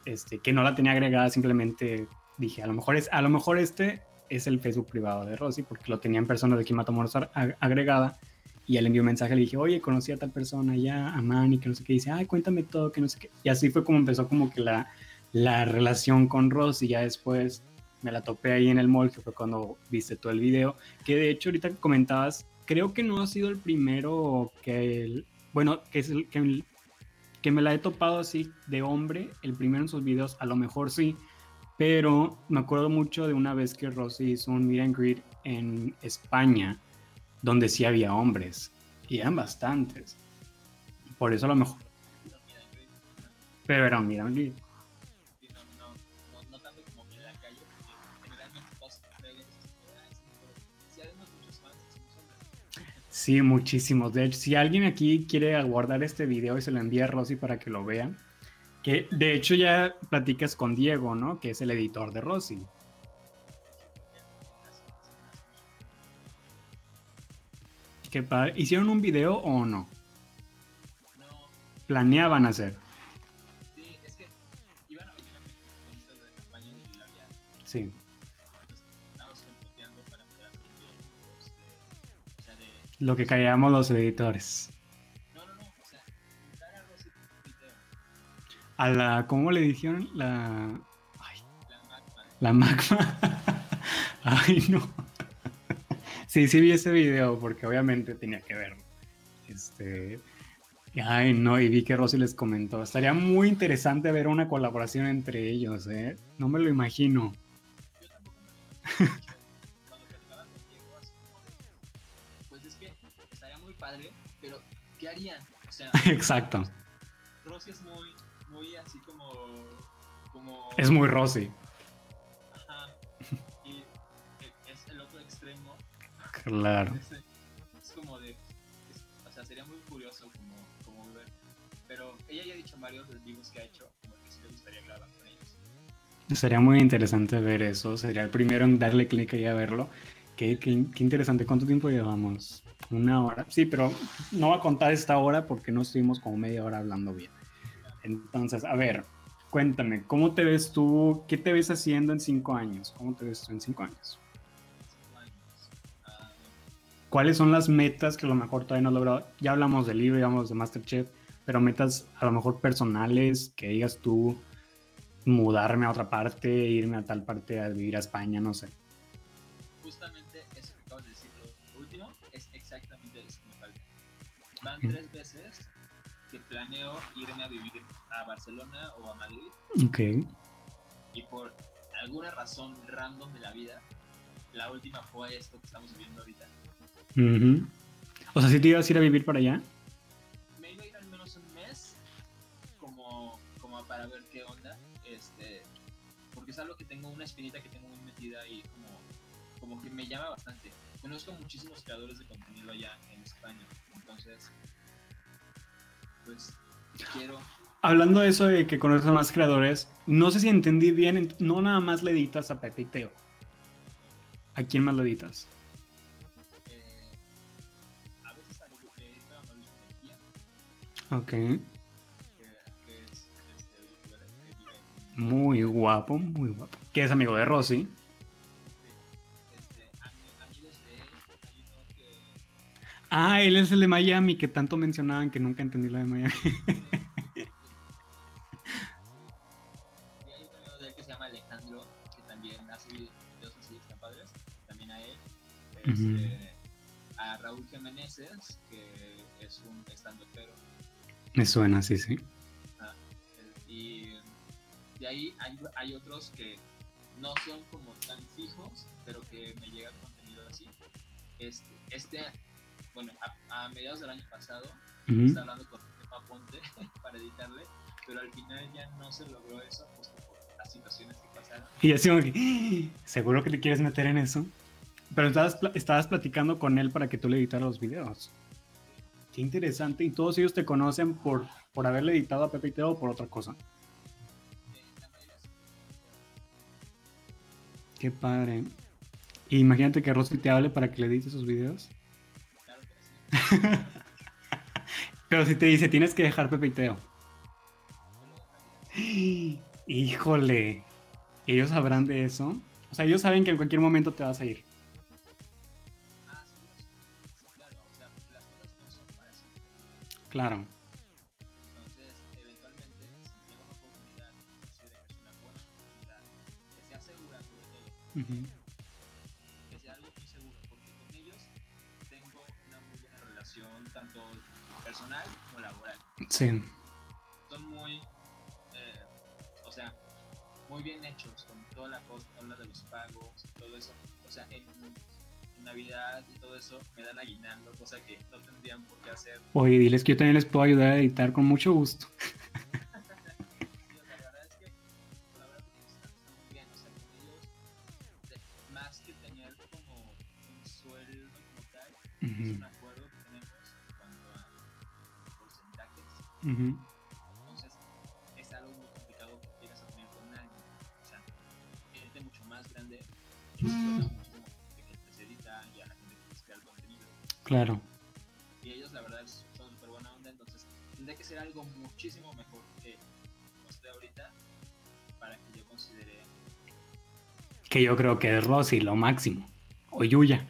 [SPEAKER 2] este, que no la tenía agregada, simplemente dije, a lo mejor, es, a lo mejor este es el Facebook privado de Rosy, porque lo tenía en persona de aquí en Matamoros agregada. Y ya le envió un mensaje, le dije, oye, conocí a tal persona ya, a Manny, que no sé qué, y dice, ay, cuéntame todo, que no sé qué. Y así fue como empezó como que la, la relación con Ross ya después me la topé ahí en el mall, fue cuando viste todo el video, que de hecho ahorita comentabas, creo que no ha sido el primero que, el- bueno, que es el que, el- que me la he topado así de hombre, el primero en sus videos, a lo mejor sí, pero me acuerdo mucho de una vez que Rosy hizo un meet and greet en España, donde sí había hombres, y eran bastantes. Por eso a lo mejor. Pero era un
[SPEAKER 3] hombres.
[SPEAKER 2] Sí, muchísimos. De hecho, si alguien aquí quiere guardar este video y se lo envía a Rosy para que lo vea, que de hecho ya platicas con Diego, ¿no? Que es el editor de Rosy. ¿Hicieron un video o no? Planeaban hacer.
[SPEAKER 3] sí,
[SPEAKER 2] Lo que callamos los editores.
[SPEAKER 3] A
[SPEAKER 2] la, ¿cómo le dijeron? La... Ay,
[SPEAKER 3] la magma,
[SPEAKER 2] la magma. Ay, no. Sí, sí vi ese video porque obviamente tenía que verlo. Este... Ay, no, y vi que Rosy les comentó. Estaría muy interesante ver una colaboración entre ellos, ¿eh? No me lo imagino.
[SPEAKER 3] yo tampoco me lo imagino. Cuando platicaba con Diego, así como de, pues es que estaría muy padre, pero ¿qué harían? O sea,
[SPEAKER 2] Exacto.
[SPEAKER 3] Rosy es muy, muy así como, como...
[SPEAKER 2] Es muy Rosy. Claro.
[SPEAKER 3] Es, es como de... es- o sea, sería muy curioso como, como ver. Pero ella ya ha dicho en varios de los vivos que ha hecho, como que sí le gustaría grabar con ellos.
[SPEAKER 2] Sería muy interesante ver eso. Sería el primero en darle clic ahí a verlo. Qué, qué- qué interesante. ¿Cuánto tiempo llevamos? Una hora. Sí, pero no va a contar esta hora porque no estuvimos como media hora hablando bien. Entonces, a ver, cuéntame, ¿cómo te ves tú? ¿Qué te ves haciendo en cinco años? ¿Cómo te ves tú en cinco años? ¿Cuáles son las metas que a lo mejor todavía no has logrado? Ya hablamos del libro, ya hablamos de Masterchef, pero metas a lo mejor personales, que digas tú, mudarme a otra parte, irme a tal parte a vivir a España, no sé.
[SPEAKER 3] justamente eso que acabas de decir, lo último es exactamente eso que me falta. Van
[SPEAKER 2] Ujú.
[SPEAKER 3] tres veces que planeo irme a vivir a Barcelona o a Madrid
[SPEAKER 2] Ok.
[SPEAKER 3] y por alguna razón random de la vida, la última fue esto que estamos viviendo ahorita.
[SPEAKER 2] Ujú. O sea, si te ibas a ir a vivir para allá.
[SPEAKER 3] Me iba a ir al menos un mes como, como para ver qué onda, este, porque es algo que tengo una espinita que tengo muy metida y como, como que me llama bastante. Conozco muchísimos creadores de contenido allá en España, entonces, pues quiero,
[SPEAKER 2] Hablando de eso de que conoces a más creadores, no sé si entendí bien, no nada más le editas a Pepe y Teo. ¿A quién más le editas?
[SPEAKER 3] En
[SPEAKER 2] Muy guapo, muy guapo. Que es amigo de Rosy. Ah, él es el de Miami, que tanto mencionaban que nunca entendí lo de Miami.
[SPEAKER 3] Que es un estandopero.
[SPEAKER 2] Me suena, sí, sí.
[SPEAKER 3] Y de ahí hay, hay otros que no son como tan fijos, pero que me llega contenido así. Este, este bueno, a, a mediados del año pasado, estaba hablando con Pepa Ponte para editarle, pero al final ya no se logró eso, justo por las situaciones que pasaron.
[SPEAKER 2] Y así como que, "Ah, ¿seguro que te quieres meter en eso? Pero estabas, estabas platicando con él para que tú le editaras los videos. Qué interesante. Y todos ellos te conocen por, por haberle editado a Pepe y Teo o por otra cosa. Qué padre. Imagínate que Rosy te hable para que le edites sus videos.
[SPEAKER 3] claro que sí.
[SPEAKER 2] Pero si te dice, tienes que dejar Pepe y Teo. Híjole. ¿Ellos sabrán de eso? O sea, ellos saben que en cualquier momento te vas a ir.
[SPEAKER 3] Claro. Entonces, eventualmente, si tengo una oportunidad, considero que es una buena oportunidad, que sea segura sobre todo,
[SPEAKER 2] Ujú.
[SPEAKER 3] que sea algo muy seguro, porque con ellos tengo una muy buena relación, tanto personal como laboral.
[SPEAKER 2] Sí.
[SPEAKER 3] Son muy, eh, o sea, muy bien hechos con toda la cosa, habla de los pagos, todo eso. O sea, en, en Navidad y todo eso me dan aguinaldo, cosa que no tendrían por qué hacer.
[SPEAKER 2] Oye, diles que yo también les puedo ayudar a editar con mucho gusto.
[SPEAKER 3] es un acuerdo que tenemos en cuanto a porcentajes.
[SPEAKER 2] Uh.
[SPEAKER 3] Entonces, es algo muy complicado que quieras obtener con alguien. O sea, gente mucho más grande, uh -huh.
[SPEAKER 2] Claro.
[SPEAKER 3] Y ellos, la verdad, son súper buena onda. Entonces, tendría que ser algo muchísimo mejor que estoy ahorita para que yo considere.
[SPEAKER 2] Que yo creo que es Rosy lo máximo. O Yuya.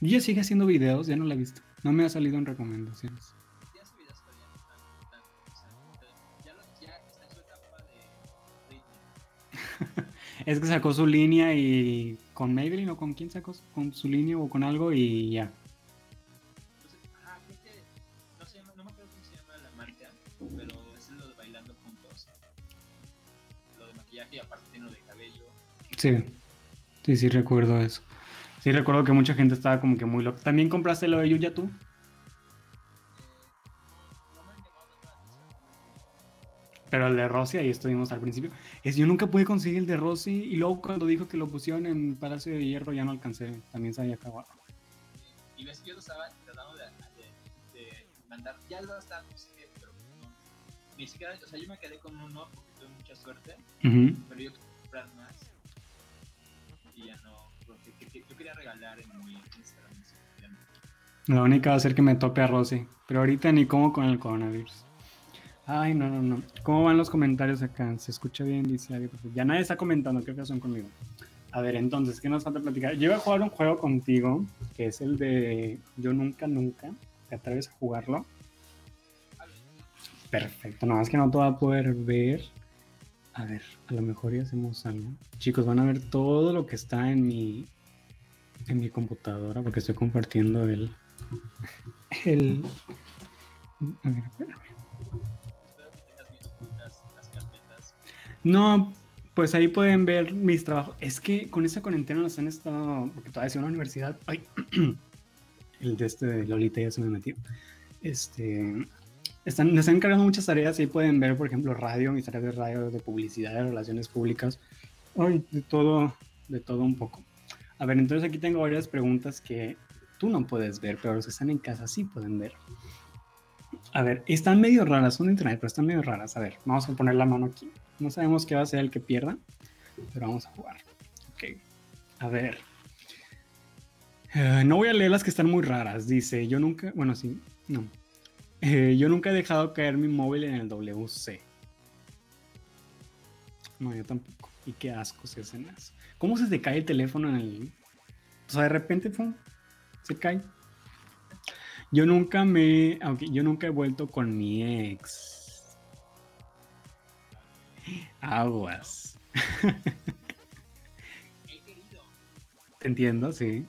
[SPEAKER 2] Yuya sigue haciendo videos, ya no la he visto. No me ha salido en recomendaciones. Es que sacó su línea y con Maybelline o con quién sacó con su línea o con algo y ya. Sí, sí, sí recuerdo eso. Sí recuerdo que mucha gente estaba como que muy loca. ¿También compraste lo de Yuya tú? Pero el de Rosy, ahí estuvimos al principio. Es, yo nunca pude conseguir el de Rosy y luego cuando dijo que lo pusieron en Palacio de Hierro ya no alcancé. También se había acabado.
[SPEAKER 3] Y ves que yo lo estaba tratando de, de, de mandar. Ya lo estaba, qué, pero no. Ni siquiera, o sea, yo me quedé con uno porque tuve mucha suerte, pero yo quería comprar más. Y ya no. Porque que- que- yo quería regalar en mi Instagram. no sé, ya no.
[SPEAKER 2] La única va a ser que me tope a Rosy. Pero ahorita ni como con el coronavirus. Ay, no, no, no. ¿Cómo van los comentarios acá? ¿Se escucha bien? Dice Ya nadie está comentando, que son conmigo. A ver, entonces, ¿qué nos falta platicar? Yo iba a jugar un juego contigo, que es el de Yo Nunca Nunca. ¿Te atreves a jugarlo? Perfecto, nada más que no te va a poder ver. A ver, a lo mejor ya hacemos algo. Chicos, van a ver todo lo que está en mi en mi computadora porque estoy compartiendo el el a ver,
[SPEAKER 3] las carpetas.
[SPEAKER 2] No, pues ahí pueden ver mis trabajos. Es que con esa cuarentena nos han estado, porque todavía en la universidad. Ay, el de este de Lolita ya se me metió. Este, están, nos están encargando muchas tareas y pueden ver, por ejemplo, radio, mis tareas de radio, de publicidad, de relaciones públicas. De todo, de todo un poco. A ver, entonces aquí tengo varias preguntas que tú no puedes ver, pero los que están en casa sí pueden ver. A ver, están medio raras, son de internet, pero están medio raras. A ver, vamos a poner la mano aquí. No sabemos qué va a ser el que pierda, pero vamos a jugar. Ok. A ver. Eh, no voy a leer las que están muy raras. Dice, yo nunca, bueno, sí, no. Eh, yo nunca he dejado caer mi móvil en el WC. No, yo tampoco. Y qué asco se hacen eso. ¿Cómo se te cae el teléfono en el... O sea, de repente, pum, se cae. Yo nunca me... Aunque yo nunca he vuelto con mi ex. Aguas. Te entiendo, sí.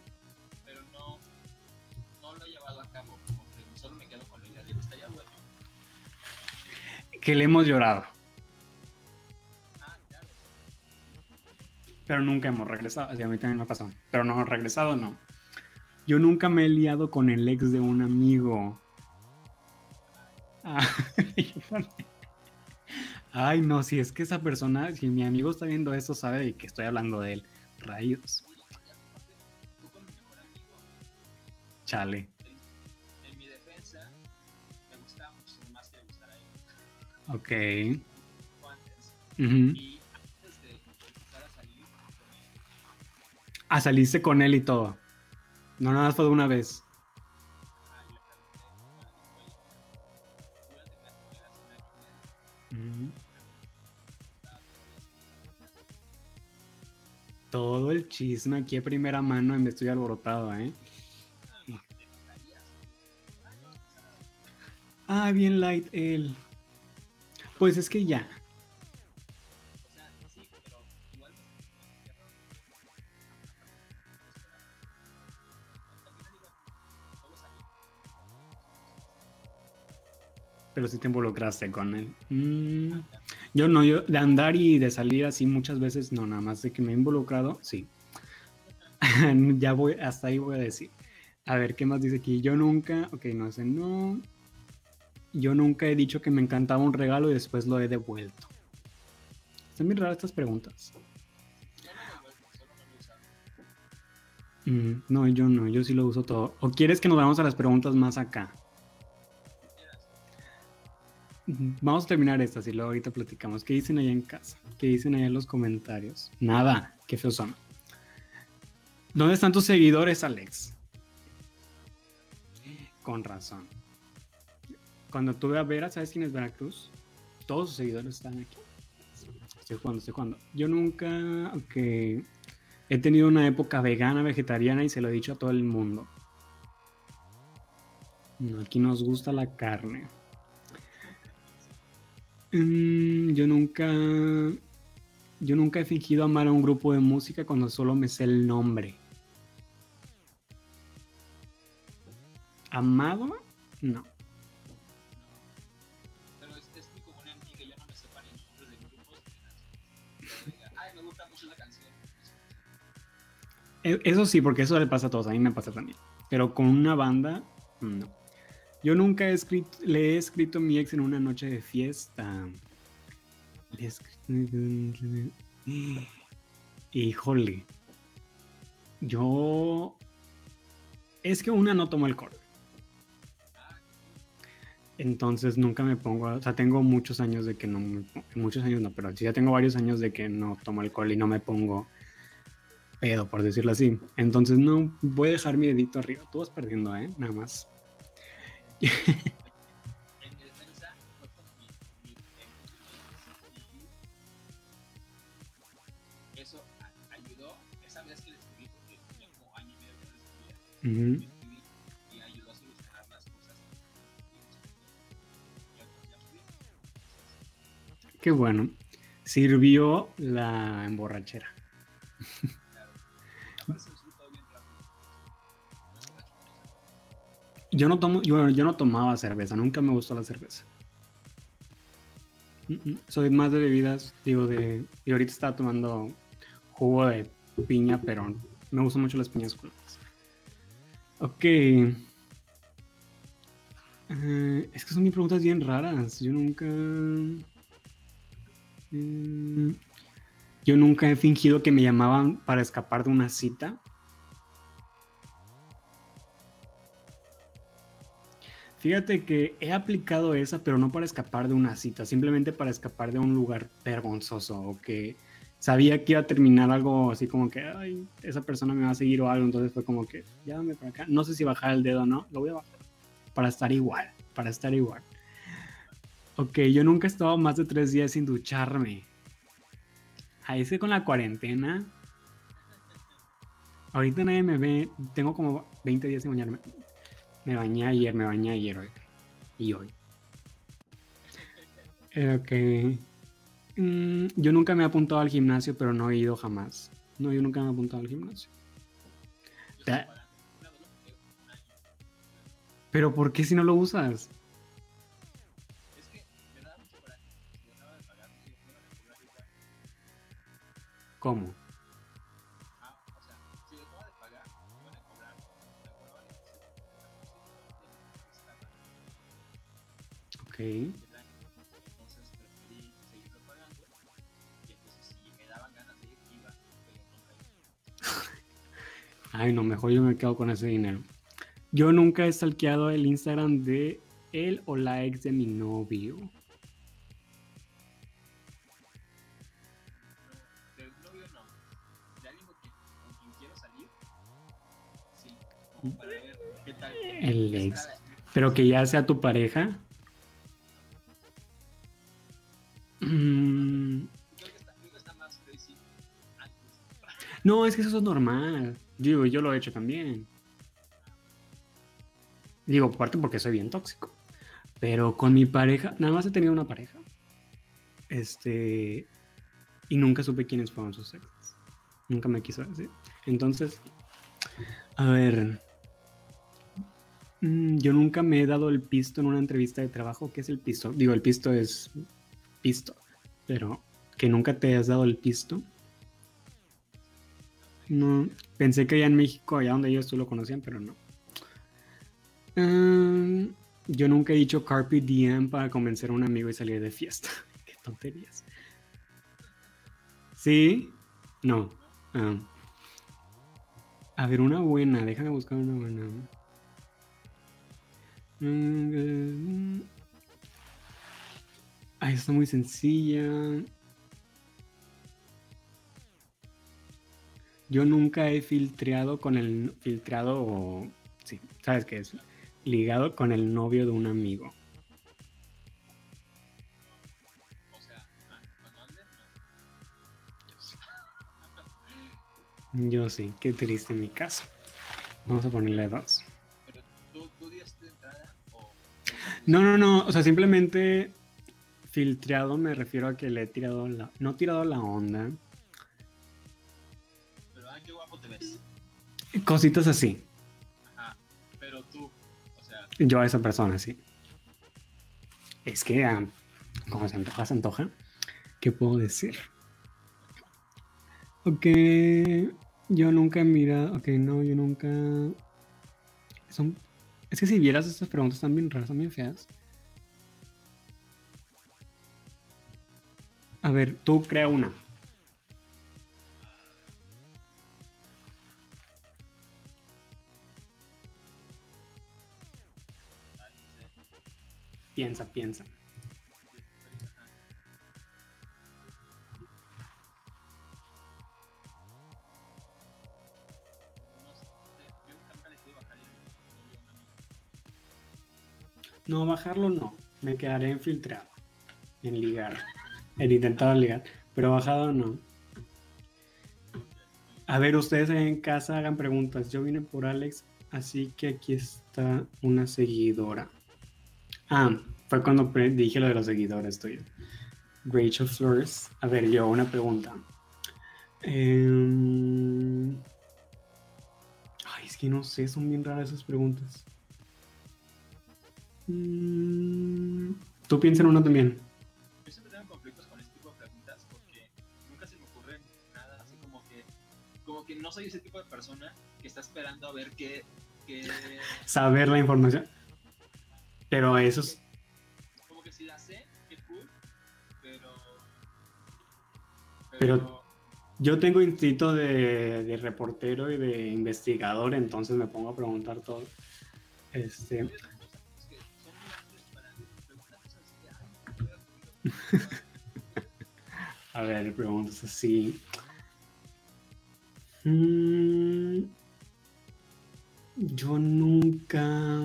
[SPEAKER 3] Que
[SPEAKER 2] le hemos llorado. Pero nunca hemos regresado. Así a mí también me ha. Pero no, regresado no. Yo nunca me he liado con el ex de un amigo. Ay, no, si es que esa persona, si mi amigo está viendo esto, sabe de que estoy hablando de él. Rayos.
[SPEAKER 3] Uy,
[SPEAKER 2] Ok.
[SPEAKER 3] o antes.
[SPEAKER 2] Ujú.
[SPEAKER 3] Y antes de empezar a salir con él,
[SPEAKER 2] Ah, saliste con él y todo. No, nada más fue de una vez.
[SPEAKER 3] me.
[SPEAKER 2] Todo el chisme aquí de primera mano en Estoy Alborotado, ¿eh?
[SPEAKER 3] Ah.
[SPEAKER 2] Ah, bien light él. Pues es que ya.
[SPEAKER 3] Pero.
[SPEAKER 2] Pero sí te involucraste con él. Mm, yo no, yo de andar y de salir así muchas veces, no, nada más de que me he involucrado, sí. ya voy, hasta ahí voy a decir. A ver, ¿qué más dice aquí? Yo nunca, ok, no sé, no. Yo nunca he dicho que me encantaba un regalo y después lo he devuelto. Están bien raras estas preguntas. Mm, no, yo no, yo sí lo uso todo. ¿O quieres que nos vayamos a las preguntas más acá? Mm, Vamos a terminar estas y luego ahorita platicamos. ¿Qué dicen allá en casa? ¿Qué dicen allá en los comentarios? Nada, qué feos son. ¿Dónde están tus seguidores, Alex? Con razón. Cuando tuve a Vera, ¿sabes quién es Veracruz? Todos sus seguidores están aquí. Estoy jugando, estoy jugando. Yo nunca, ok. He tenido una época vegana, vegetariana y se lo he dicho a todo el mundo. No, aquí nos gusta la carne. Mm, yo nunca. Yo nunca he fingido amar a un grupo de música cuando solo me sé el nombre. ¿Amado? No. Eso sí, porque eso le pasa a todos, a mí me pasa también. Pero con una banda, no. Yo nunca he escrito, le he escrito a mi ex en una noche de fiesta. Le he. Híjole. Yo... Es que una no tomo alcohol. Entonces nunca me pongo, o sea, tengo muchos años de que no, muchos años no, pero sí ya tengo varios años de que no tomo alcohol y no me pongo pedo, por decirlo así. Entonces no voy a dejar mi dedito arriba. Tú vas perdiendo, ¿eh? Nada más.
[SPEAKER 3] Eso ayudó. Esa vez que le escribí, porque tenía como año y medio que no le escribía,
[SPEAKER 2] Ujú.
[SPEAKER 3] le escribí y ayudó a solucionar las cosas.
[SPEAKER 2] Qué bueno. Sirvió la emborrachera. Yo no tomo, yo, yo no tomaba cerveza, nunca me gustó la cerveza. Mm, mm, Soy más de bebidas, digo, de. Y ahorita estaba tomando jugo de piña, pero me gustan mucho las piñas coladas. Ok. Eh, es que son mis preguntas bien raras. Yo nunca. Mm, yo nunca he fingido que me llamaban para escapar de una cita. Fíjate que he aplicado esa, pero no para escapar de una cita, simplemente para escapar de un lugar vergonzoso o que sabía que iba a terminar algo así como que, ay, esa persona me va a seguir o algo, entonces fue como que, llámame para acá. No sé si bajar el dedo o no, lo voy a bajar para estar igual, para estar igual. Ok, yo nunca he estado más de tres días sin ducharme. Ahí es que con la cuarentena, ahorita nadie me ve, tengo como 20 días sin bañarme. Me bañé ayer, me bañé ayer hoy. Y hoy. Ok. Mm, yo nunca me he apuntado al gimnasio, pero no he ido jamás. No, yo nunca me he apuntado al gimnasio. Pero ¿por qué si no lo usas?
[SPEAKER 3] Es Entonces preferí seguirlo pagando. Y entonces, si me daban ganas de ir, iba, pero nunca iba.
[SPEAKER 2] Ay, no, mejor yo me quedo con ese dinero. Yo nunca he stalkeado el Instagram de él o la ex de mi novio. El ex. Pero que ya sea tu pareja.
[SPEAKER 3] Antes.
[SPEAKER 2] No, es que eso es normal. Digo, yo lo he hecho también. Digo, aparte porque soy bien tóxico. Pero con mi pareja, nada más he tenido una pareja. Este. Y nunca supe quiénes fueron sus exes. Nunca me quiso decir. Entonces, a ver. Mm, Yo nunca me he dado el pisto en una entrevista de trabajo. ¿Qué es el pisto? Digo, el pisto es pisto. Pero que nunca te has dado el pisto. No, pensé que allá en México, allá donde ellos tú lo conocían, pero no. Mm, yo nunca he dicho Carpe Diem para convencer a un amigo y salir de fiesta. Qué tonterías. ¿Sí? No. Ah. A ver, una buena, déjame buscar una buena. Ay, está muy sencilla. Yo nunca he filtrado con el filtrado o sí, sabes qué es ligado con el novio de un amigo. Yo sí, qué triste en mi caso. Vamos a ponerle dos.
[SPEAKER 3] Pero tú, tú diste entrada o.
[SPEAKER 2] No, no, no. O sea, simplemente filtrado me refiero a que le he tirado la. No tirado la onda.
[SPEAKER 3] Pero, ah, qué guapo te ves.
[SPEAKER 2] Cositas así.
[SPEAKER 3] Ajá. Pero tú, o sea,
[SPEAKER 2] Yo a esa persona, sí. Es que, ah, como se antoja, se antoja. ¿Qué puedo decir? Ok. Yo nunca he mirado. Ok, no, yo nunca. Son. Es que si vieras estas preguntas están bien raras, están bien feas. A ver, tú crea una. Piensa, piensa.
[SPEAKER 3] no
[SPEAKER 2] bajarlo no. Me quedaré en filtrado. En ligar. En intentar ligar. Pero bajado no. A ver, ustedes en casa hagan preguntas. Yo vine por Alex, así que aquí está una seguidora. Ah, fue cuando dije lo de los seguidores tuyos. Rachel Flores. A ver, yo, una pregunta. Em, Ay, es que no sé, son bien raras esas preguntas. Mm, Tú piensa en una también.
[SPEAKER 3] Como que no soy ese tipo de persona que está esperando a ver qué, qué
[SPEAKER 2] Saber la información. Pero eso es.
[SPEAKER 3] como que si la sé, qué cool, pero,
[SPEAKER 2] Pero- Yo tengo instinto de, de reportero y de investigador, entonces me pongo a preguntar todo. Este, a ver, preguntas así. Mm, yo nunca.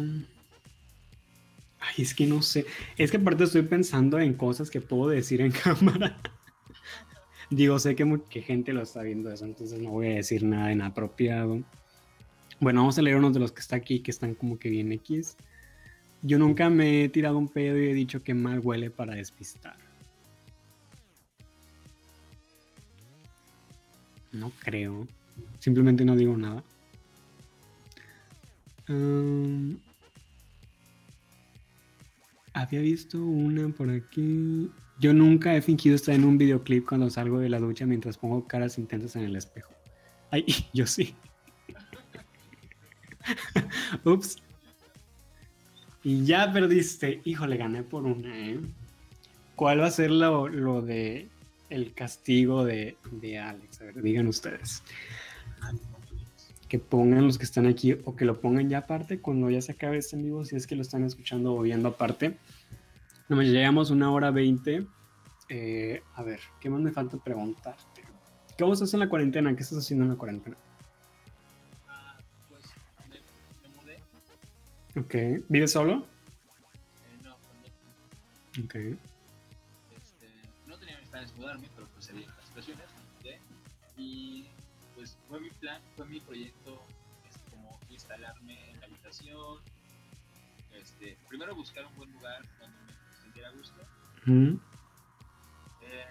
[SPEAKER 2] Ay, es que no sé. Es que aparte estoy pensando en cosas que puedo decir en cámara. Digo, sé que mucha gente lo está viendo eso, entonces no voy a decir nada inapropiado. Bueno, vamos a leer unos de los que está aquí, que están como que bien X. Yo nunca me he tirado un pedo y he dicho que mal huele para despistar. No creo. Simplemente no digo nada. Había visto una por aquí. Yo nunca he fingido estar en un videoclip cuando salgo de la ducha mientras pongo caras intensas en el espejo. Ay, yo sí. Ups. Y ya perdiste. Híjole, gané por una, ¿eh? ¿Cuál va a ser lo, lo de el castigo de, de Alex? A ver, digan ustedes. Que pongan los que están aquí o que lo pongan ya aparte cuando ya se acabe este en vivo, si es que lo están escuchando o viendo aparte. No, ya llegamos una hora veinte. Eh, a ver, ¿qué más me falta preguntarte? ¿Qué vos haces en la cuarentena? ¿Qué estás haciendo en la cuarentena?
[SPEAKER 3] Ah, pues me, me mudé,
[SPEAKER 2] Ok. ¿Vives solo?
[SPEAKER 3] eh, no, cuando
[SPEAKER 2] Ok.
[SPEAKER 3] este, no tenía mis planes mudarme, pero pues se dieron las situaciones, me mudé y fue mi plan, fue mi proyecto, este, como instalarme en la habitación, este, primero buscar un buen lugar donde me sintiera gusto,
[SPEAKER 2] Ujú.
[SPEAKER 3] eh,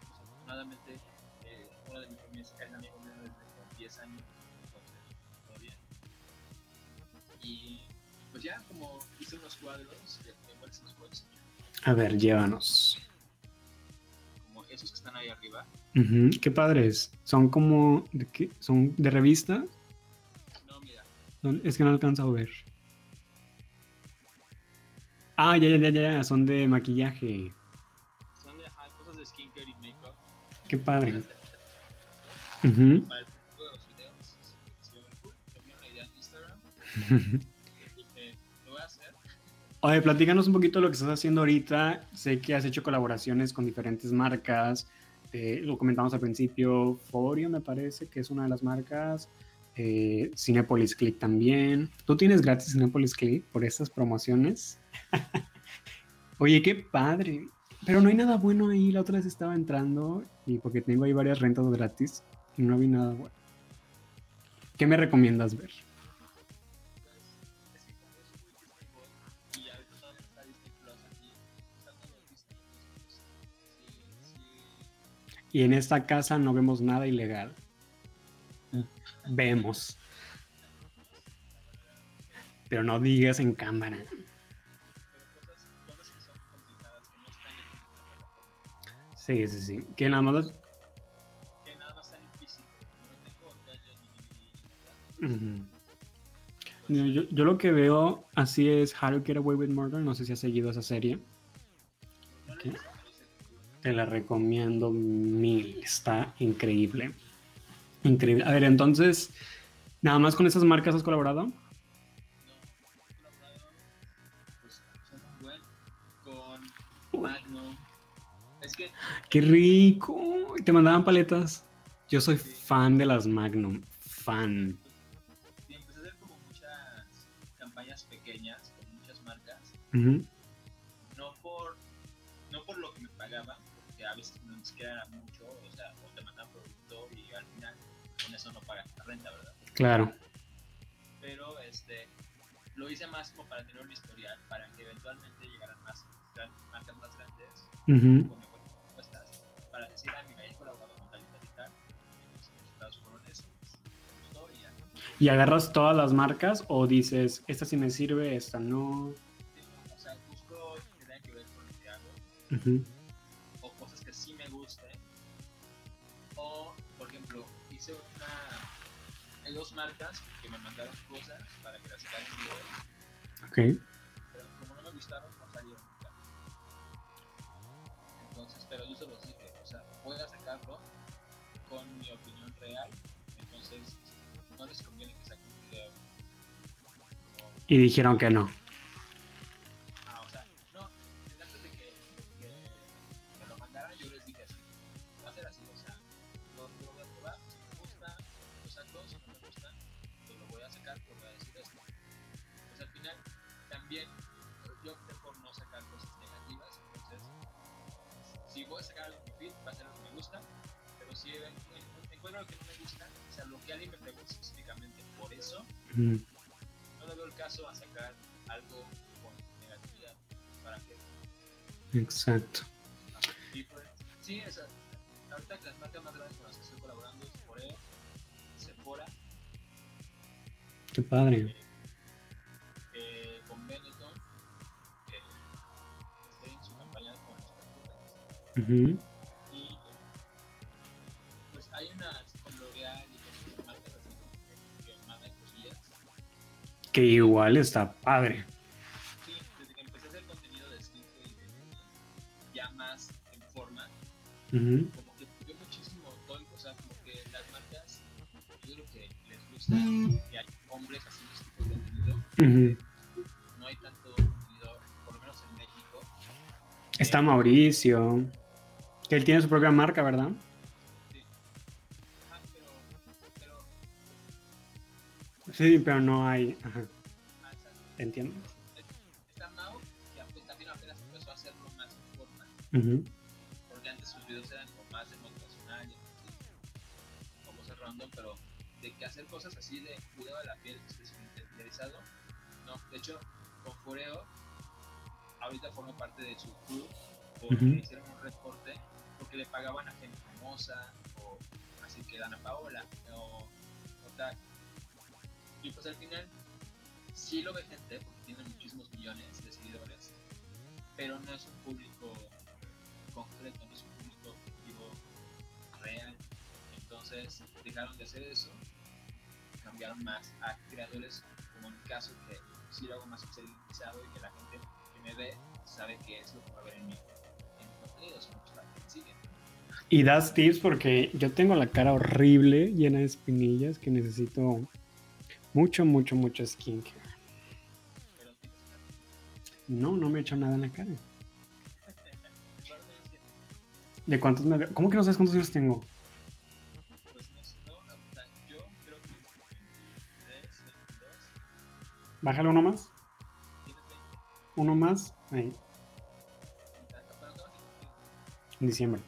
[SPEAKER 3] pues, afortunadamente eh, uno de mis roomies es amigo mío desde como 10 años, entonces todo bien. Y pues ya como hice unos cuadros, ya se los puedo enseñar,
[SPEAKER 2] A ver, llévanos. Ujú, Qué padres. Son como. ¿de qué? ¿Son de revista?
[SPEAKER 3] No, mira,
[SPEAKER 2] Son- Es que no alcanzo a ver. Ah, ya, ya, ya, ya. Son de maquillaje.
[SPEAKER 3] son de ajá, cosas de skincare y makeup.
[SPEAKER 2] Qué padre.
[SPEAKER 3] Para el futuro de los videos.
[SPEAKER 2] Oye, platícanos un poquito de lo que estás haciendo ahorita. Sé que has hecho colaboraciones con diferentes marcas. Eh, lo comentamos al principio, Forio me parece que es una de las marcas. eh, Cinepolis Click también. ¿Tú tienes gratis Cinepolis Click por estas promociones? Oye, qué padre. Pero no hay nada bueno ahí. La otra vez estaba entrando y porque tengo ahí varias rentas gratis y no vi nada bueno. ¿Qué me recomiendas ver?
[SPEAKER 3] Y
[SPEAKER 2] en esta casa no vemos nada ilegal. Vemos. Pero no digas en cámara. Sí, sí, sí. Que nada más.
[SPEAKER 3] que nada más.
[SPEAKER 2] Yo, yo- lo que veo así es How to Get Away with Murder. No sé si has seguido esa serie.
[SPEAKER 3] No
[SPEAKER 2] Te la recomiendo mil. Está increíble. Increíble. A ver, entonces, nada más con esas marcas has colaborado.
[SPEAKER 3] No, he colaborado, pues, con Magnum. Es que
[SPEAKER 2] ¡Qué rico! Te mandaban paletas. Yo soy fan de las Magnum. Fan.
[SPEAKER 3] sí, empecé a hacer como muchas campañas pequeñas con muchas marcas. No siquiera era mucho, o sea, o te mandan producto y al final con eso no pagas la renta, ¿verdad?
[SPEAKER 2] Claro.
[SPEAKER 3] Pero este, lo hice más como para tener un historial, para que eventualmente llegaran más gran- marcas más grandes
[SPEAKER 2] Ujú.
[SPEAKER 3] con mejores propuestas, para decir, ah, mira, he colaborado con tal y tal y los resultados fueron esos, y ya.
[SPEAKER 2] ¿Y agarras todas las marcas o dices, esta sí me sirve, esta no?
[SPEAKER 3] Digo, O sea, busco que tengan que ver con lo que hago,
[SPEAKER 2] Ujú.
[SPEAKER 3] o Hay dos marcas que me mandaron cosas para que las video,
[SPEAKER 2] Ok.
[SPEAKER 3] pero como no me gustaron, no salieron. Entonces, pero yo se los dije, o sea, voy a sacarlo con mi opinión real, entonces no les conviene que saquen un video.
[SPEAKER 2] Y dijeron que no.
[SPEAKER 3] En- encuentro algo que no me gusta, o sea, lo que alguien me pregunta específicamente por eso,
[SPEAKER 2] Ujú.
[SPEAKER 3] no le veo el caso a sacar algo con negatividad, para que
[SPEAKER 2] Exacto.
[SPEAKER 3] Y pues, sí, o sea, ahorita las marcas más grandes con las que estoy colaborando es Foreo, Sephora,
[SPEAKER 2] Qué padre.
[SPEAKER 3] eh, con Benetton, estoy en su campaña con los
[SPEAKER 2] Ujú.
[SPEAKER 3] Que
[SPEAKER 2] igual está padre.
[SPEAKER 3] Sí, desde que empecé a hacer contenido de beauty, ya más en forma,
[SPEAKER 2] Ujú.
[SPEAKER 3] como que cambió muchísimo todo, o sea, como que las marcas, yo creo que les gusta que hay hombres haciendo este tipo de contenido,
[SPEAKER 2] Ujú.
[SPEAKER 3] no hay tanto contenido, por lo menos en México.
[SPEAKER 2] Está Mauricio. Que él tiene su propia marca, ¿verdad? Sí, pero no hay. Ajá.
[SPEAKER 3] ah.
[SPEAKER 2] ¿Entiendes?
[SPEAKER 3] Está Mao, que también apenas empezó a hacerlo más en forma,
[SPEAKER 2] Ujú.
[SPEAKER 3] porque antes sus videos eran como más de motivacional y como cosas random, pero de que hacer cosas así de cuidado de la piel especializado, no. De hecho, con Foreo, ahorita forma parte de su crew, porque
[SPEAKER 2] Ujú.
[SPEAKER 3] hicieron un reporte, porque le pagaban a gente famosa, o así que Dana Paola, o, o tal. Y pues al final, sí lo ve gente, porque tiene muchísimos millones de seguidores, pero no es un público concreto, no es un público objetivo real. Entonces dejaron de hacer eso, cambiaron más a creadores como en mi caso, que sí lo hago más especializado y que la gente que me ve sabe qué es lo que va a ver en mi, en contenido, son muchos la que me siguen.
[SPEAKER 2] Y das tips porque yo tengo la cara horrible, llena de espinillas, que necesito Mucho, mucho, mucho skincare. No, no me he hecho nada en la cara. ¿De cuántos me veo? ¿Cómo que no sabes cuántos años tengo?
[SPEAKER 3] No sé, no, ahorita yo creo que 23, 22,
[SPEAKER 2] Bájale uno más.
[SPEAKER 3] tienes 20.
[SPEAKER 2] Uno más. Ahí, en diciembre.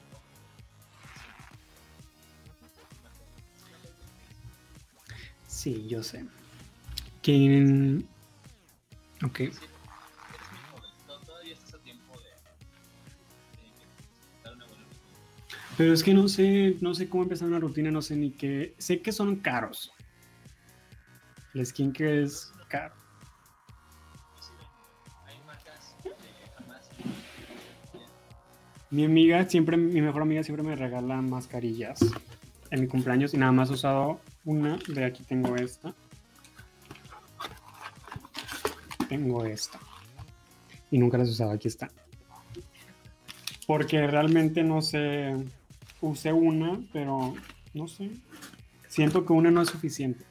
[SPEAKER 2] Sí, yo sé. ¿Quién? Ok.
[SPEAKER 3] Sí, eres muy joven, to- todavía estás a tiempo de, de empezar una buena rutina.
[SPEAKER 2] Pero es que no sé, no sé cómo empezar una rutina, no sé ni qué. Sé que son caros. El skincare es caro.
[SPEAKER 3] Jamás
[SPEAKER 2] Mi amiga siempre, mi mejor amiga siempre me regala mascarillas en mi cumpleaños y nada más he usado una. De aquí tengo esta. Tengo esta. Y nunca las usado, aquí está. Porque realmente no sé. Usé una, pero no sé. Siento que una no es suficiente.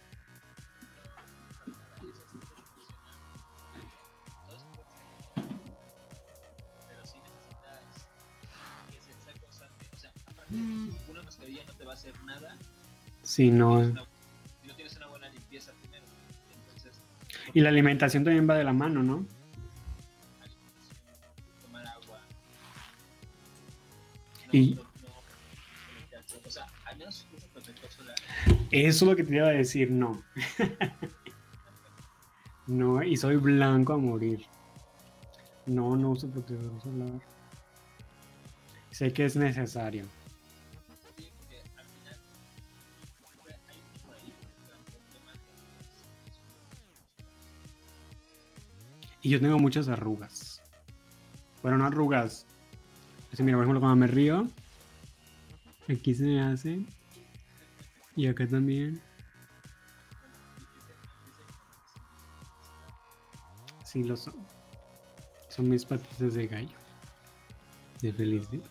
[SPEAKER 3] Sí, si
[SPEAKER 2] no.
[SPEAKER 3] tienes una- si no tienes una buena limpieza primero. Entonces,
[SPEAKER 2] Y la alimentación también va de la mano, ¿no?
[SPEAKER 3] tomar agua. No,
[SPEAKER 2] Y-
[SPEAKER 3] o sea, al menos usa protector solar.
[SPEAKER 2] Eso es lo que te iba a decir, no. No, y soy blanco a morir. No, no uso protector solar. Sé que es necesario. Y yo tengo muchas arrugas. Bueno, no arrugas. Así, mira, por ejemplo, cuando me río, aquí se me hace. Y acá también. Sí, lo son. Son mis patitas de gallo. De feliz día.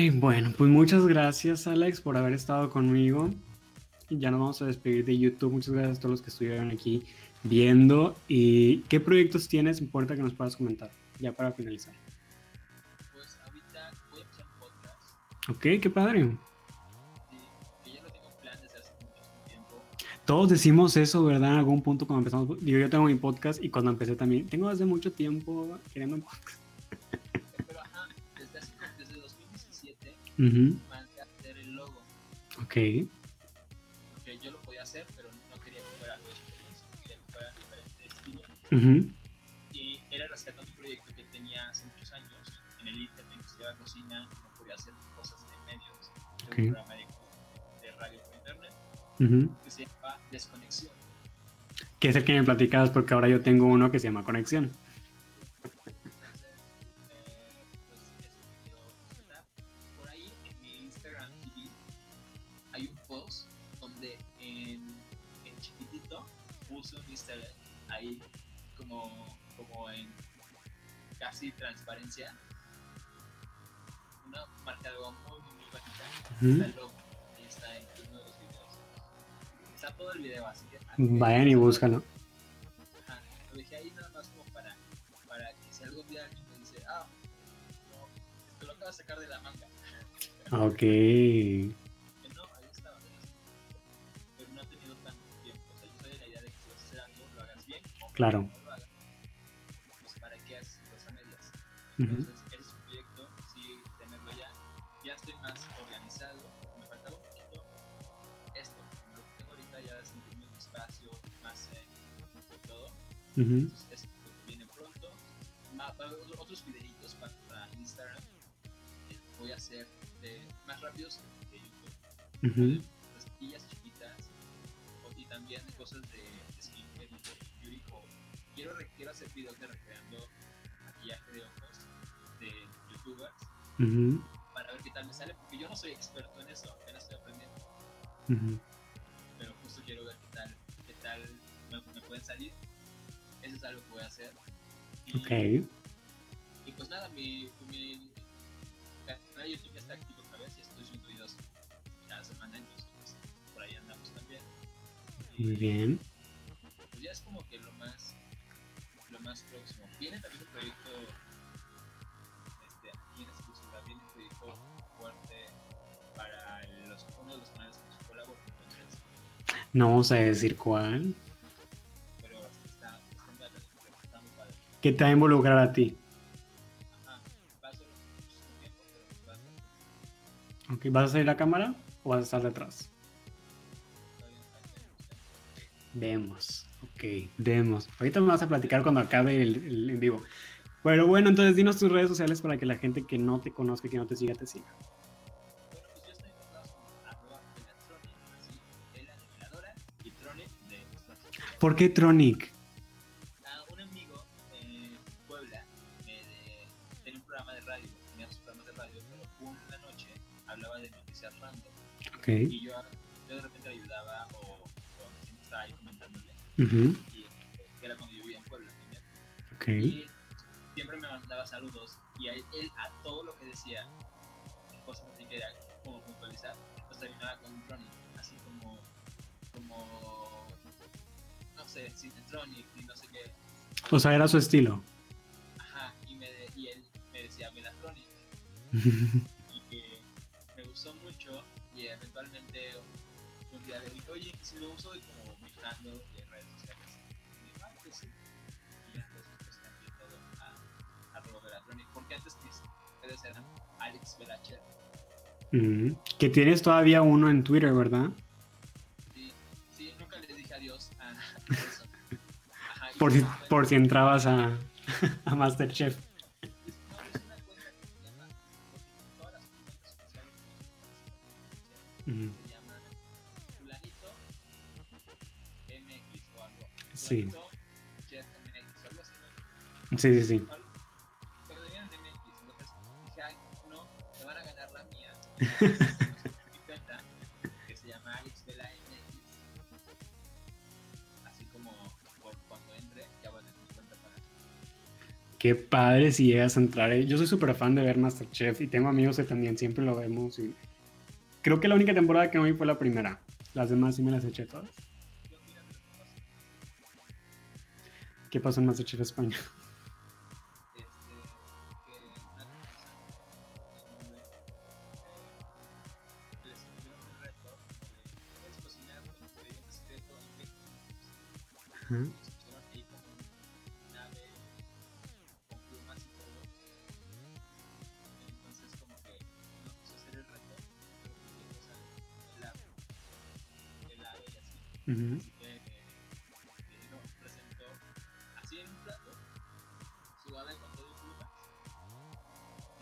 [SPEAKER 2] Ay, bueno, pues muchas gracias Alex por haber estado conmigo. Ya nos vamos a despedir de YouTube. Muchas gracias a todos los que estuvieron aquí viendo. ¿Y qué proyectos tienes? Importa que nos puedas comentar. Ya para finalizar.
[SPEAKER 3] Pues ahorita voy a empezar un podcast
[SPEAKER 2] Ok, qué padre.
[SPEAKER 3] y que ya lo tengo en plan desde hace mucho tiempo.
[SPEAKER 2] Todos decimos eso, ¿verdad? En algún punto cuando empezamos. Digo, yo tengo mi podcast y cuando empecé también. Tengo hace mucho tiempo queriendo un podcast.
[SPEAKER 3] 2017
[SPEAKER 2] Ujú,
[SPEAKER 3] mandé a hacer el logo.
[SPEAKER 2] Ok.
[SPEAKER 3] Porque yo lo podía hacer, pero no quería que fuera algo quería que fuera diferente estilo.
[SPEAKER 2] ujú,
[SPEAKER 3] Y era rescatando un proyecto que tenía hace muchos años en el internet, que estudiaba cocina, no podía hacer cosas de medios, de
[SPEAKER 2] Ok.
[SPEAKER 3] un programa de, de radio por internet,
[SPEAKER 2] ujú.
[SPEAKER 3] que se llama Desconexión.
[SPEAKER 2] Que es el que me platicabas porque ahora yo tengo uno que se llama Conexión.
[SPEAKER 3] Transparencia. Una marca de agua muy, muy.
[SPEAKER 2] Ujú.
[SPEAKER 3] Está el logo. Está en de los videos. Está todo el video, así que...
[SPEAKER 2] Vayan y búscalo.
[SPEAKER 3] Ajá, lo dejé ahí nada más como para, para que si algún día alguien me dice, ah, no, esto lo acabo de sacar de la manga.
[SPEAKER 2] Ok. Claro.
[SPEAKER 3] Entonces, ese es proyecto, sí, tenerlo ya. Ya estoy más organizado. Me faltaba un poquito esto. Lo que tengo ahorita ya sentirme un espacio más eh, todo.
[SPEAKER 2] Ujú,
[SPEAKER 3] Entonces, esto viene pronto. Otro- otros videitos para, para Instagram. eh, voy a hacer de, más rápidos que YouTube.
[SPEAKER 2] ujú.
[SPEAKER 3] Pastillas chiquitas. Y también cosas de, de skincare y de beauty. Quiero, quiero hacer videos de recreando maquillaje de ojos youtubers
[SPEAKER 2] Ujú,
[SPEAKER 3] para ver qué tal me sale. Porque yo no soy experto en eso. Apenas estoy aprendiendo.
[SPEAKER 2] ujú.
[SPEAKER 3] Pero justo quiero ver qué tal, qué tal me, me pueden salir. Eso es algo que voy a hacer. Y-
[SPEAKER 2] Ok.
[SPEAKER 3] Y pues nada, mi, mi canal de YouTube ya está activo otra vez y estoy subiendo videos cada semana, entonces pues, por ahí andamos también. Y,
[SPEAKER 2] Muy bien.
[SPEAKER 3] Pues ya es como que lo más, lo más próximo. Viene también un proyecto,
[SPEAKER 2] No vamos a decir cuál.
[SPEAKER 3] pero está, está, muy padre.
[SPEAKER 2] ¿Qué te va a involucrar a ti?
[SPEAKER 3] Ajá, va a ser tiempo, pero va a ser
[SPEAKER 2] Ok, ¿Vas a salir a cámara o vas a estar detrás? Vemos. Ok, vemos. Ahorita me vas a platicar cuando acabe el, el en vivo. Pero bueno, entonces dinos tus redes sociales para que la gente que no te conozca, que no te siga, te siga. ¿Por qué Tronic?
[SPEAKER 3] Un amigo en Puebla me de- tenía un programa de radio, tenía sus programas de radio, pero una noche hablaba de noticias random
[SPEAKER 2] Ok.
[SPEAKER 3] y yo, yo de repente ayudaba o, o estaba ahí comentándole
[SPEAKER 2] ujú,
[SPEAKER 3] y este, que era cuando yo vivía en Puebla también
[SPEAKER 2] Ok.
[SPEAKER 3] y siempre me mandaba saludos y a él, a todo lo que decía cosas así que era como puntualizar pues terminaba con un Tronic así como como sé Cinetronic y no sé qué
[SPEAKER 2] O sea, era su estilo.
[SPEAKER 3] Ajá, y, me de- y él me decía Melatronic y que me gustó mucho y eventualmente un día le dije, oye, si lo uso y como mezclando en redes sociales. Y me dijo, ah, pues sí. Y entonces pues cambié todo a arroba Melatronic, porque antes mis redes eran Alex Velacher.
[SPEAKER 2] Ujú. Que tienes todavía uno en Twitter, ¿verdad? Por si, por si entrabas a, a Masterchef.
[SPEAKER 3] No, es una cuenta que se llama, porque todas las cuentas sociales que
[SPEAKER 2] Ujú.
[SPEAKER 3] se llama Fulanito MX o algo.
[SPEAKER 2] Sí. Sí, sí, sí.
[SPEAKER 3] Pero tenían MX, entonces dije, ay, no, me van a ganar la mía.
[SPEAKER 2] Qué padre si llegas entrar. eh. Yo soy súper fan de ver Masterchef y tengo amigos que también siempre lo vemos. Creo que la única temporada que no vi fue la primera. Las demás sí me las eché todas. ¿Qué pasó en Masterchef España? Ujú.
[SPEAKER 3] Así que eh, eh, no, presentó así en un plato su ave con todo y plumas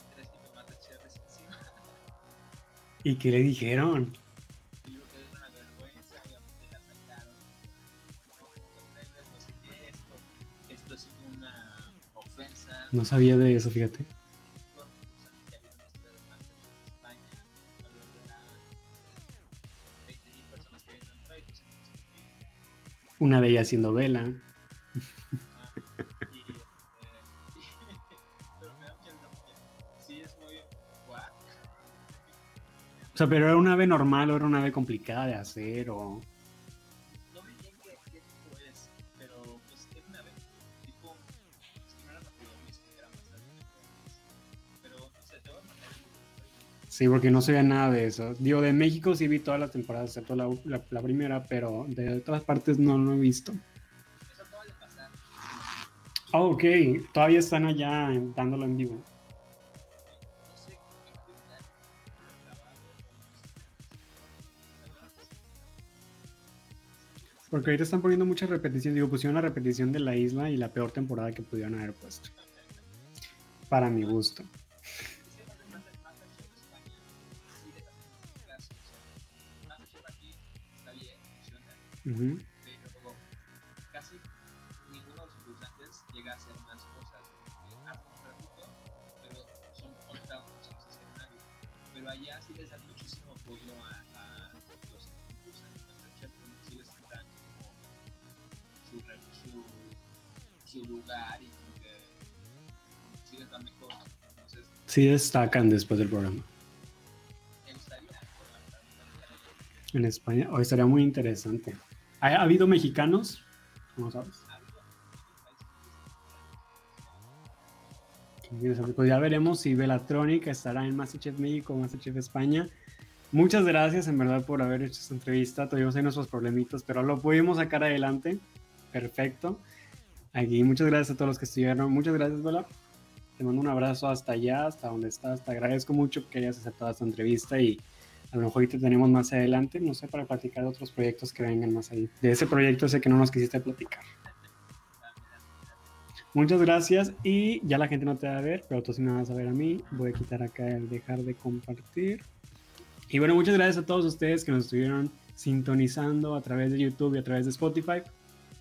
[SPEAKER 3] y tres jitomates cherries encima.
[SPEAKER 2] ¿Y qué le dijeron?
[SPEAKER 3] Que. No
[SPEAKER 2] sabía de eso, fíjate. Una de ellas siendo Vela. O sea, pero era una ave normal o era una ave complicada de hacer o... Sí, porque no ve nada de eso. Digo, de México sí vi todas las temporadas, excepto la, primera, pero de otras partes no lo he visto.
[SPEAKER 3] Eso acaba de pasar.
[SPEAKER 2] Ok, todavía están allá dándolo en vivo. Porque ahorita están poniendo muchas repeticiones. Digo, pusieron la repetición de la isla y la peor temporada que pudieron haber puesto. Para mi gusto. Uh
[SPEAKER 3] -huh. Casi ninguno de sus dibujantes llega a hacer más cosas. Eh, Un pero son portados en los escenarios. Pero allá sí les dan muchísimo apoyo a, a los que impulsan. Entonces, sí les dan como su, su, su lugar y como que sí les dan mejor. Entonces,
[SPEAKER 2] sí destacan después del programa. En España, hoy estaría muy interesante. ¿Ha, ha habido mexicanos? ¿Cómo sabes? Pues ya veremos si Velatronic estará en Masterchef México o Masterchef España. Muchas gracias en verdad por haber hecho esta entrevista. Tuvimos ahí nuestros problemitos, pero lo pudimos sacar adelante. Perfecto. Aquí, muchas gracias a todos los que estuvieron. Muchas gracias, Vela. Te mando un abrazo hasta allá, hasta donde estás. Te agradezco mucho que hayas aceptado esta entrevista y a lo mejor te tenemos más adelante, no sé, para platicar de otros proyectos que vengan más ahí. De ese proyecto sé que no nos quisiste platicar. Muchas gracias y ya la gente no te va a ver, pero tú sí me vas a ver a mí. Voy a quitar acá el dejar de compartir. Y bueno, muchas gracias a todos ustedes que nos estuvieron sintonizando a través de YouTube y a través de Spotify.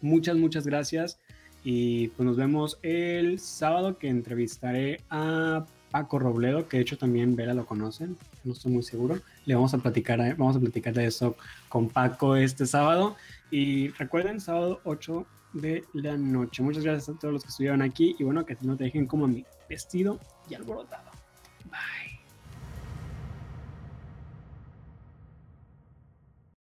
[SPEAKER 2] Muchas, muchas gracias. Y pues nos vemos el sábado que entrevistaré a Paco Robledo, que de hecho también Vera lo conocen, no estoy muy seguro. Le vamos a platicar, vamos a platicar de eso con Paco este sábado. Y recuerden, sábado 8 de la noche. Muchas gracias a todos los que estuvieron aquí y bueno, que no te dejen como mi vestido y alborotado. Bye.